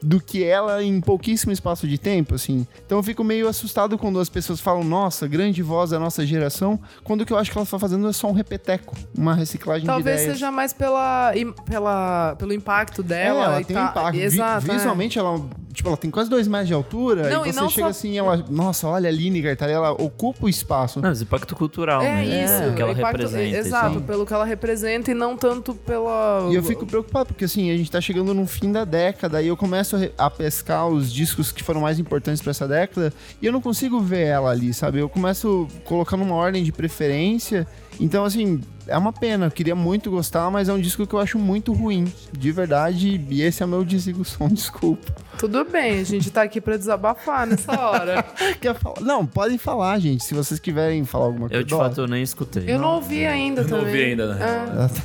do que ela em pouquíssimo espaço de tempo, assim. Então eu fico meio assustado quando as pessoas falam, nossa, grande voz da nossa geração, quando o que eu acho que ela tá fazendo é só um repeteco, uma reciclagem Talvez de ideias. seja mais pela, pela, pelo impacto É, dela. ela e tem tá- um impacto. Vi- Exato. é. visualmente, ela, tipo, ela tem quase dois metros de altura. Não, e e você não chega só- assim, ela. Nossa, olha a Lineker, tá? Ela ocupa o espaço. Não, mas impacto cultural, É né? isso, O que ela impacto- representa. Exato, assim. pelo que ela representa e não tanto pela. E eu fico preocupado, porque assim, a gente tá chegando no fim da década e eu começo a, pescar os discos que foram mais importantes pra essa década e eu não consigo ver ela ali, sabe? Eu começo colocando uma ordem de preferência. Então, assim, é uma pena. Eu queria muito gostar, mas é um disco que eu acho muito ruim, de verdade. E esse é o meu desligo som, desculpa. Tudo bem, a gente tá aqui pra desabafar nessa hora. Quer falar? Não, podem falar, gente, se vocês quiserem falar alguma coisa. Eu, de fato, eu nem escutei. Eu não ouvi ainda Eu não também. ouvi ainda, né?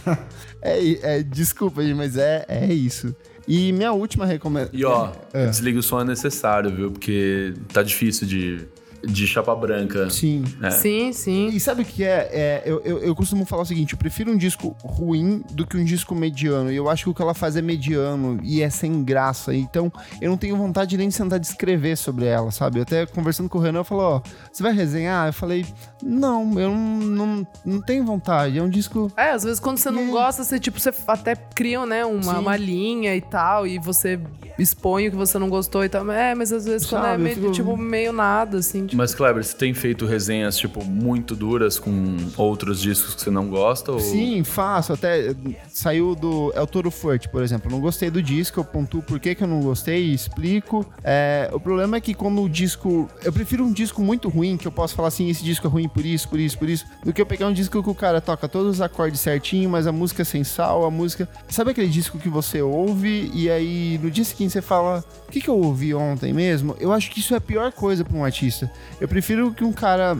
Ah, É, é, desculpa, gente, mas é, é isso. E minha última recomendação. E ó, É. desliga o som é necessário, viu? Porque tá difícil de, de chapa branca. Sim. É. Sim, sim. E sabe o que é? É, eu, eu, eu costumo falar o seguinte: eu prefiro um disco ruim do que um disco mediano. E eu acho que o que ela faz é mediano e é sem graça. Então eu não tenho vontade nem de sentar de escrever sobre ela, sabe? Eu até conversando com o Renan, eu falou: Ó, você vai resenhar? Eu falei: Não, eu não, não, não tenho vontade. É um disco. É, às vezes quando você não É. gosta, você tipo, você até cria, né, uma, Sim. uma linha e tal, e você expõe o que você não gostou e tal. É, mas às vezes quando é Sabe, eu meio, fico- tipo, meio nada, assim. Mas, Kleber, você tem feito resenhas, tipo, muito duras com outros discos que você não gosta? Ou... Sim, faço. Até saiu do El Toro Forte, por exemplo. Não gostei do disco, eu pontuo por que, que eu não gostei e explico. É, o problema é que quando o disco. Eu prefiro um disco muito ruim, que eu posso falar assim: esse disco é ruim por isso, por isso, por isso, do que eu pegar um disco que o cara toca todos os acordes certinho, mas a música é sem sal, a música. Sabe aquele disco que você ouve e aí no dia seguinte você fala: o que, que eu ouvi ontem mesmo? Eu acho que isso é a pior coisa pra um artista. Eu prefiro que um cara.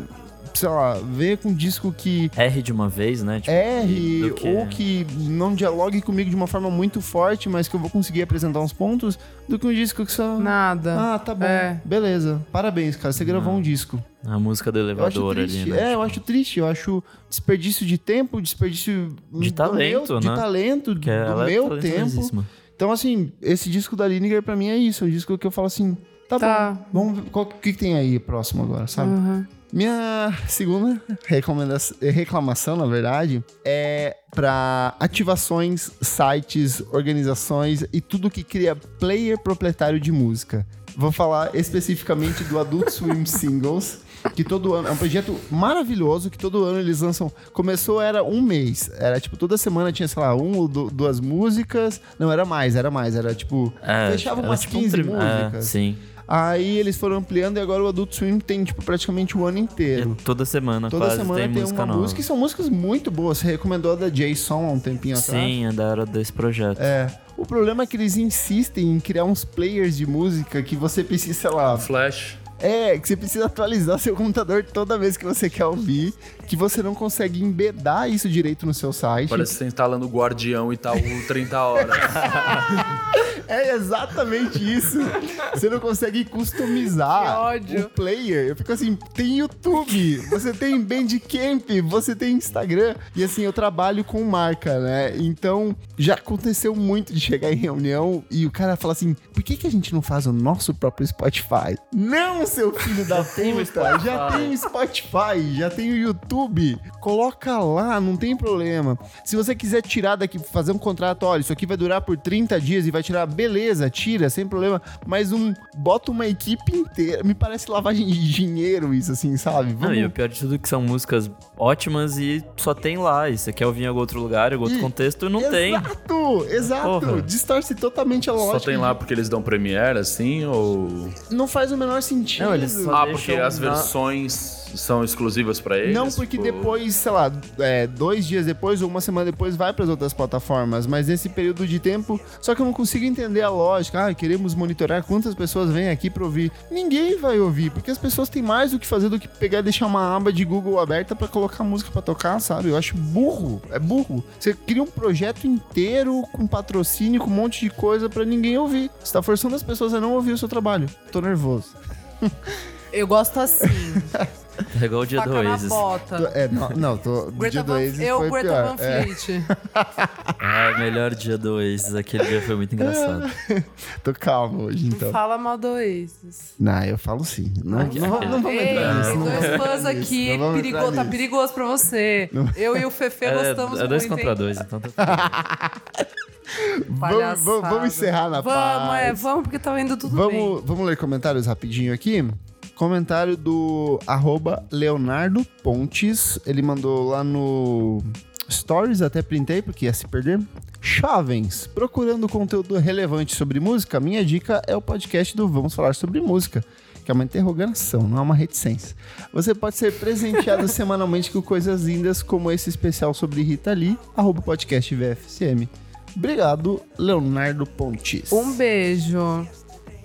Sei lá, venha com um disco que R de uma vez, né? Tipo, do que- ou que não dialogue comigo de uma forma muito forte, mas que eu vou conseguir apresentar uns pontos, do que um disco que só. nada. Ah, tá bom. É. Beleza. Parabéns, cara. Você gravou um disco. A música do Eu acho elevador ali, triste. né? É, eu acho triste. Eu acho desperdício de tempo, desperdício De talento, meu, de né? talento, Porque do ela meu é tempo. Então, assim, esse disco da Lineker pra mim é isso. É um disco que eu falo assim, tá, Tá. bom. Vamos ver qual, o que, que tem aí próximo agora, sabe? Uhum. Minha segunda recomendação, reclamação, na verdade, é para ativações, sites, organizações e tudo que cria player proprietário de música. Vou falar especificamente do Adult Swim Singles, que todo ano é um projeto maravilhoso que todo ano eles lançam. Começou era um mês, era tipo toda semana tinha sei lá um ou du- duas músicas, não era mais, era mais, era tipo É, fechava era umas tipo um 15 prim- é, músicas. sim. Aí eles foram ampliando e agora o Adult Swim tem, tipo, praticamente o ano inteiro. E toda semana Toda quase semana tem, tem, música uma nova. música e são músicas muito boas. Você recomendou a da Jason há um tempinho atrás. Sim, é da hora desse projeto. É. O problema é que eles insistem em criar uns players de música que você precisa, sei lá. Flash. É, que você precisa atualizar seu computador toda vez que você quer ouvir, que você não consegue embedar isso direito no seu site. Parece que você tá instalando o Guardião e tá o 30 horas. É exatamente isso. Você não consegue customizar o player. Eu fico assim, tem YouTube, você tem Bandcamp, você tem Instagram. E assim, eu trabalho com marca, né? Então, já aconteceu muito de chegar em reunião e o cara fala assim, por que, que a gente não faz o nosso próprio Spotify? Não, seu filho da puta! Já tem o Spotify, já tem o YouTube. Coloca lá, não tem problema. Se você quiser tirar daqui, fazer um contrato, olha, isso aqui vai durar por 30 dias e vai tirar beleza, tira, sem problema. Mas um. Bota uma equipe inteira. Me parece lavagem de dinheiro isso, assim, sabe? Não, e o pior de tudo é que são músicas ótimas e só tem lá. E você quer ouvir em algum outro lugar, em algum outro E- contexto, não tem. Exato, exato. Distorce totalmente a lógica. Só tem lá porque eles dão Premiere, assim, ou... Não faz o menor sentido. Não, eles só- Ah, porque as na- versões são exclusivas pra eles? Não, porque tipo- depois, sei lá, é, dois dias depois ou uma semana depois vai para as outras plataformas, mas nesse período de tempo, só que eu não consigo entender a lógica. Ah, queremos monitorar quantas pessoas vêm aqui para ouvir. Ninguém vai ouvir, porque as pessoas têm mais o que fazer do que pegar e deixar uma aba de Google aberta para colocar música para tocar, sabe? Eu acho burro, é burro. Você cria um projeto inteiro com patrocínio, com um monte de coisa para ninguém ouvir. Você tá forçando as pessoas a não ouvir o seu trabalho. Tô nervoso. Eu gosto assim. É igual o dia do faca na Oasis. bota. Tô- é, não, não, tô. Greta dia do Oasis eu, foi Greta pior. Van É. Ah, melhor dia do Oasis. Aquele dia foi muito engraçado. Tô calmo hoje, então. Fala mal do Oasis. Não, eu falo sim. Não, não, não, vamos entrar nisso. dois vamos fãs aqui. vamos perigo- tá perigoso pra você. Eu e o Fefe gostamos É, é dois muito, contra hein? dois, então tá Vamos, vamos, vamos encerrar na Vamos, paz. é, vamos, porque tá indo tudo bem. Vamos, vamos ler comentários rapidinho aqui. Comentário do arroba Leonardo Pontes. Ele mandou lá no Stories, até printei porque ia se perder. Jovens, procurando conteúdo relevante sobre música, minha dica é o podcast do Vamos Falar Sobre Música, que é uma interrogação, não é uma reticência. Você pode ser presenteado semanalmente com coisas lindas como esse especial sobre Rita Lee, arroba podcast VFCM. Obrigado, Leonardo Pontes. Um beijo.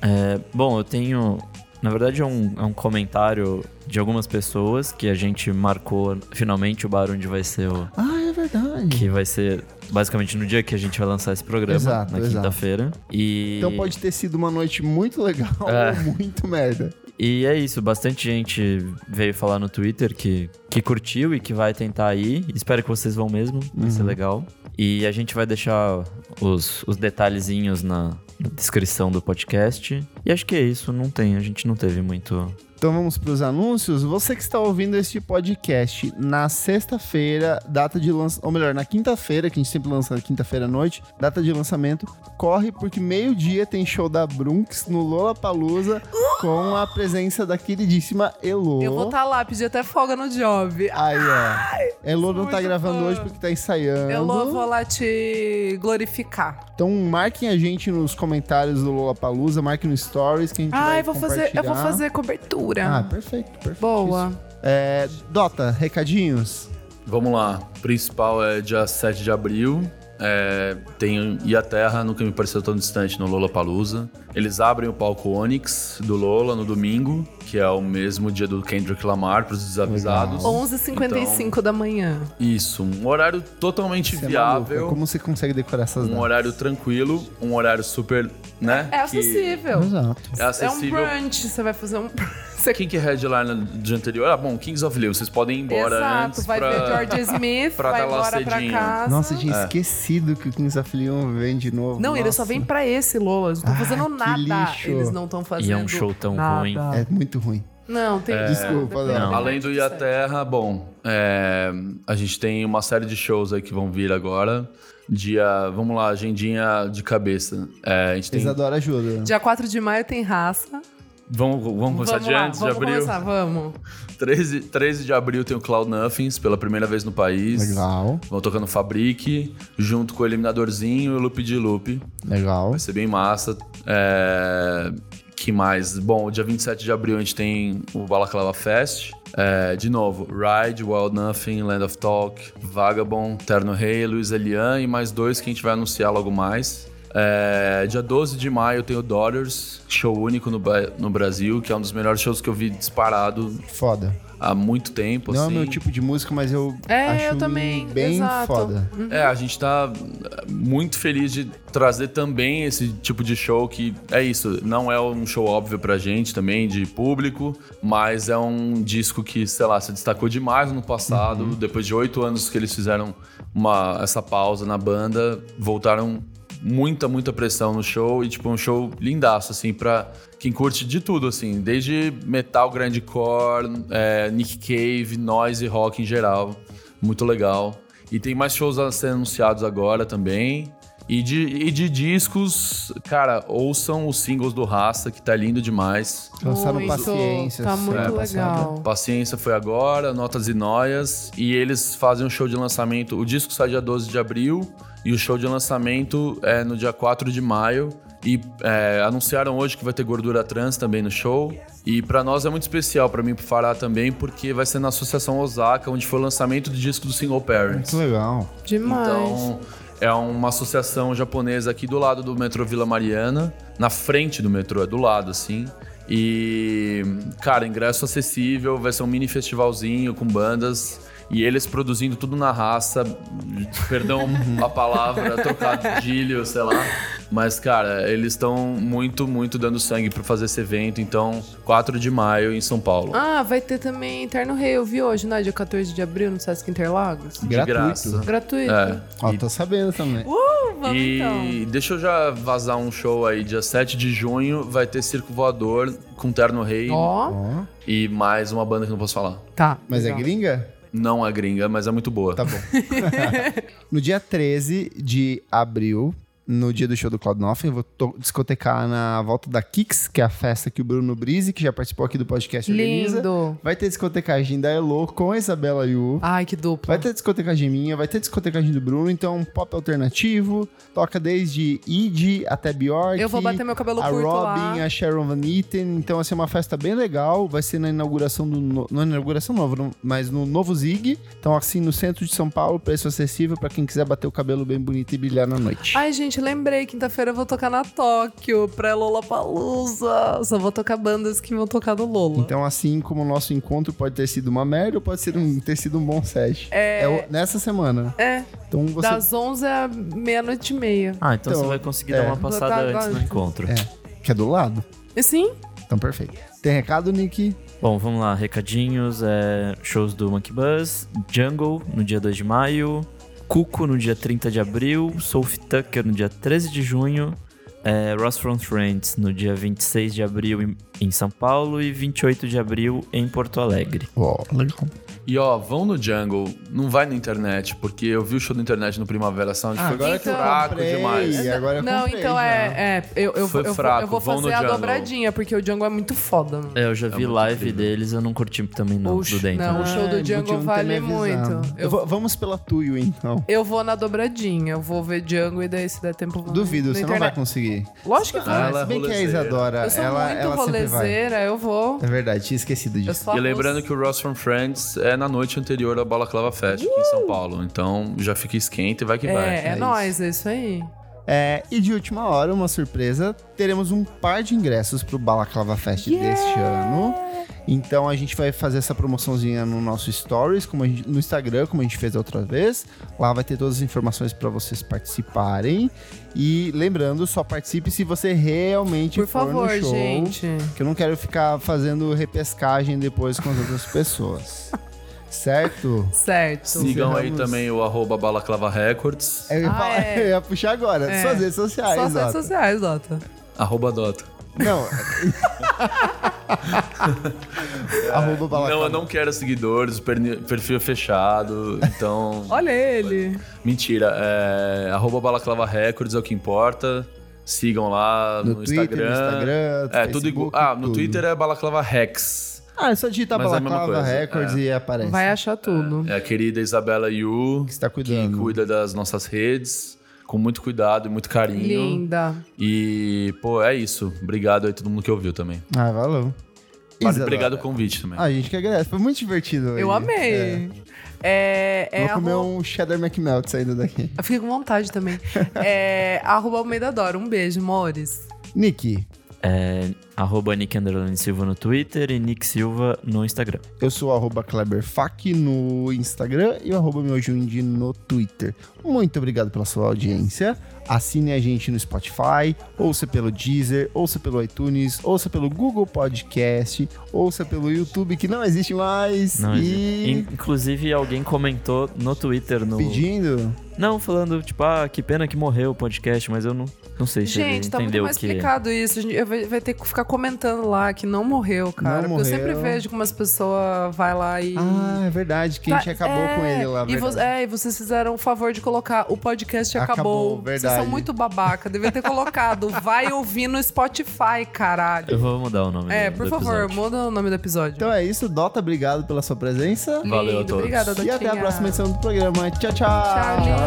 É, bom, eu tenho. Na verdade, é um, é um comentário de algumas pessoas que a gente marcou finalmente o bar onde vai ser o. Ah, é verdade. Que vai ser basicamente no dia que a gente vai lançar esse programa, Exato, na quinta-feira. E. Então pode ter sido uma noite muito legal É. ou muito merda. E é isso, bastante gente veio falar no Twitter que, que curtiu e que vai tentar ir. Espero que vocês vão mesmo, vai ser legal. E a gente vai deixar os, os detalhezinhos na descrição do podcast. E acho que é isso, não tem, a gente não teve muito. Então vamos para os anúncios. Você que está ouvindo este podcast na sexta-feira, data de lançamento, ou melhor, na quinta-feira, que a gente sempre lança na quinta-feira à noite, data de lançamento, corre porque meio-dia tem show da Brunx no Lollapalooza com a presença da queridíssima Elo. Eu vou estar lá, pedir até folga no job. Aí, ó. Elo não tá muito gravando hoje porque tá ensaiando. Eu vou lá te glorificar. Então marquem a gente nos comentários do Lollapalooza, marquem no Stories que a gente vai Ai, vou fazer, eu vou fazer cobertura. Ah, perfeito, perfeito. Boa. É, Dota, recadinhos? Vamos lá. O principal é dia 7 de abril. É, tem E a Terra, nunca me pareceu tão distante no Lollapalooza. Eles abrem o palco Onyx do Lola no domingo, que é o mesmo dia do Kendrick Lamar, para os desavisados. 11h55 da manhã. Isso, um horário totalmente Você é viável, Como você consegue decorar essas um datas? horário tranquilo, um horário super, né? É que acessível. Exato. É É um acessível. brunch, você vai fazer um... Você... Quem que é headliner no dia anterior? Ah, bom, Kings of Leon. Vocês podem ir embora Exato, antes vai pra... ver George Smith, pra vai lá embora pra cedinho. casa. Nossa, eu tinha É. esquecido que o Kings of Leon vem de novo. Não, Nossa. eles só vêm pra esse, Lola. Eles não estão Ah, fazendo nada. lixo. Eles não estão fazendo E é um show tão nada. ruim. É muito ruim. Não, tem... Desculpa, depende- não. Além do sério. Terra, bom, é, a gente tem uma série de shows aí que vão vir agora. Dia, vamos lá, agendinha de cabeça. É, a gente tem, Isadora ajuda. Dia 4 de maio tem raça. Vamos, vamos começar vamos de lá, antes vamos de abril. começar, vamos. 13, 13 de abril tem o Cloud Nothings, pela primeira vez no país. Legal, Vão tocando Fabric, junto com o Eliminadorzinho e o Loop de Loop. legal. Vai ser bem massa. É... Que mais? Bom, dia 27 de abril a gente tem o Balaclava Fest. É, de novo, Ride, Wild Nothing, Land of Talk, Vagabond, Terno Rei, Luiz Elian e mais dois que a gente vai anunciar logo mais. É, dia 12 de maio tem o Daughters, show único no, no Brasil, que é um dos melhores shows que eu vi disparado Foda. há muito tempo. Não é assim. o meu tipo de música, mas eu É, acho eu também, bem exato. foda. É, a gente tá muito feliz de trazer também esse tipo de show que é isso, não é um show óbvio pra gente também, de público, mas é um disco que, sei lá, se destacou demais no passado. Depois de oito anos que eles fizeram uma, essa pausa na banda, voltaram muita, muita pressão no show e, tipo, um show lindaço, assim, pra quem curte de tudo, assim, desde metal, grindcore, é, Nick Cave, noise, rock em geral. Muito legal. E tem mais shows a ser anunciados agora também. E de, e de discos, cara, ouçam os singles do Raça, que tá lindo demais. Lançaram. Paciência. Tá muito passada. legal. Paciência foi agora, Notas e Noias. E eles fazem um show de lançamento. O disco sai dia 12 de abril e o show de lançamento é no dia 4 de maio. E é, anunciaram hoje que vai ter gordura trans também no show. E pra nós é muito especial, pra mim e pro Fará também, porque vai ser na Associação Osaka, onde foi o lançamento do disco do Single Parents. Muito legal. Demais. Então, é uma associação japonesa aqui do lado do metrô Vila Mariana, na frente do metrô, é do lado, assim. E, cara, ingresso acessível, vai ser um mini festivalzinho com bandas. E eles produzindo tudo na raça, perdão a palavra, trocadilho, sei lá. Mas, cara, eles estão muito, muito dando sangue pra fazer esse evento. Então, 4 de maio em São Paulo. Ah, vai ter também Eterno Rei, eu vi hoje, né? Dia 14 de abril, no Sesc Interlagos. de gratuito. graça. Gratuito. É. Ó, tô sabendo também. Uh, vamos E então. deixa eu já vazar um show aí, dia 7 de junho vai ter Circo Voador com Terno Rei Ó, Ó, e mais uma banda que não posso falar. tá. mas é legal. gringa? Não é gringa, mas é muito boa. Tá bom. no dia 13 de abril, no dia do show do Cloud Nothing, eu vou to- discotecar na volta da Kicks, que é a festa que o Bruno Brise, que já participou aqui do podcast, organiza. Lindo. Vai ter discotecagem da Elo com a Isabela Yu. Ai, que dupla. Vai ter discotecagem minha, vai ter discotecagem do Bruno, então pop alternativo, toca desde Id até Bjork. Eu vou bater meu cabelo a curto Robin, lá. a Sharon Van Etten, então vai ser uma festa bem legal, vai ser na inauguração do, no, não na inauguração nova, no- mas no novo Zig, então assim no centro de São Paulo, preço acessível pra quem quiser bater o cabelo bem bonito e brilhar na noite. Ai, gente, lembrei, quinta-feira eu vou tocar na Tóquio, pré Lollapalooza. Só vou tocar bandas que vão tocar no Lola. Então, assim como o nosso encontro pode ter sido uma merda ou pode ser um- ter sido um bom set. É. o- nessa semana. É, Então você. das 11 à meia-noite e meia. Ah, então, Então, você vai conseguir é. dar uma passada Tá, antes tá. no encontro. É, que é do lado. E sim, Então, perfeito. Tem recado, Nick? Bom, vamos lá, recadinhos, é, shows do Monkey Buzz, Jungle no dia 2 de maio, Cuco no dia 30 de abril, Sophie Tucker no dia 13 de junho, é, Ross from Friends no dia 26 de abril em, em São Paulo e 28 de abril em Porto Alegre. Ó, legal. E ó, vão no Jungle, não vai na internet, porque eu vi o show da internet no Primavera Sound, foi agora que eu fraco comprei, demais. agora eu não, comprei então é, é, eu, eu, Foi eu, vou- fraco, eu vou fazer a Jungle. dobradinha, porque o Django é muito foda. mano. É, eu já vi muito live incrível. deles, eu não curti também não, Oxe, do dentro. não. o show do Ah, ter vale muito. Eu vamos pela Tuyo, então. Eu vou na dobradinha, eu vou ver Django e daí se der tempo Duvido, você não vai internet. conseguir. Lógico que Ah, vai. ela é Se bem que a. Isadora, eu sou ela, muito ela rolezeira, eu vou. É verdade, tinha esquecido disso. E lembrando que o Ross from Friends é na noite anterior à Balaclava Fest aqui em São Paulo. Então já fica esquenta e vai que vai. É, é, É nóis, é isso aí. É, e de última hora, uma surpresa, teremos um par de ingressos pro Balaclava Fest deste ano. Então a gente vai fazer essa promoçãozinha no nosso Stories, como a gente- no Instagram, como a gente fez a outra vez. Lá vai ter todas as informações para vocês participarem. E lembrando, só participe se você realmente Por for favor, no show. gente. Que eu não quero ficar fazendo repescagem depois com as outras pessoas. certo? Certo. Sigam aí também o arroba Balaclava Records, Eu ia, Ah, falar- é. eu ia puxar agora. É. Suas redes sociais, Só as redes sociais, Dota. arroba Dota. Não. Arroba balaclava. Não, eu não quero seguidores, perfil fechado, então... Olha ele. Mentira, é, arroba Balaclava Records é o que importa. Sigam lá no, No Twitter, Instagram. no Instagram, É, tudo igual. Facebook, Ah, no tudo. Twitter é Balaclava Rex. Ah, é só digitar Mas é a mesma Balaclava coisa, Records é. e aparece. Vai achar tudo. É a querida Isabela Yu, Que está que cuidando. cuida das nossas redes, com muito cuidado e muito carinho. Linda. E, pô, é isso. Obrigado aí todo mundo que ouviu também. Ah, valeu. Vale, Isadora. obrigado o convite também. Ah, a gente que agradece. Foi muito divertido hoje. Eu amei. É, é Vou comer arroba- um cheddar McMelt saindo daqui. Eu fiquei com vontade também. é arroba Almeida Dora. Um beijo, amores. Nick, É, arroba Nick Silva no Twitter e Nick Silva no Instagram. eu sou arroba KleberFac no Instagram e o arroba meujundi no Twitter. Muito obrigado pela sua audiência. Assine a gente no Spotify, ouça pelo Deezer, ouça pelo iTunes, ouça pelo Google Podcast, ouça pelo YouTube, que não existe mais. Não e existe. In- Inclusive, alguém comentou no Twitter, no, pedindo... Não, falando, tipo, ah, que pena que morreu o podcast, mas eu não, não sei se Gente, ele tá muito entendeu mais que... explicado isso. A gente vai, vai ter que ficar comentando lá que não morreu, cara. Não Porque eu sempre morreu. vejo como as pessoas vai lá e. Ah, é verdade, que a gente Tá, acabou é, com ele lá. E, vo- é, e vocês fizeram o favor de colocar o podcast acabou. Acabou, Vocês verdade. são muito babaca. Devia ter colocado. Vai ouvir no Spotify, caralho. Eu vou mudar o nome É, do, por do favor, episódio. muda o nome do episódio. Então é isso, Dota, obrigado pela sua presença. Valeu a Lindo, todos. Obrigada, E até a Dotinha. próxima edição do programa. Tchau, tchau. Tchau, lindos.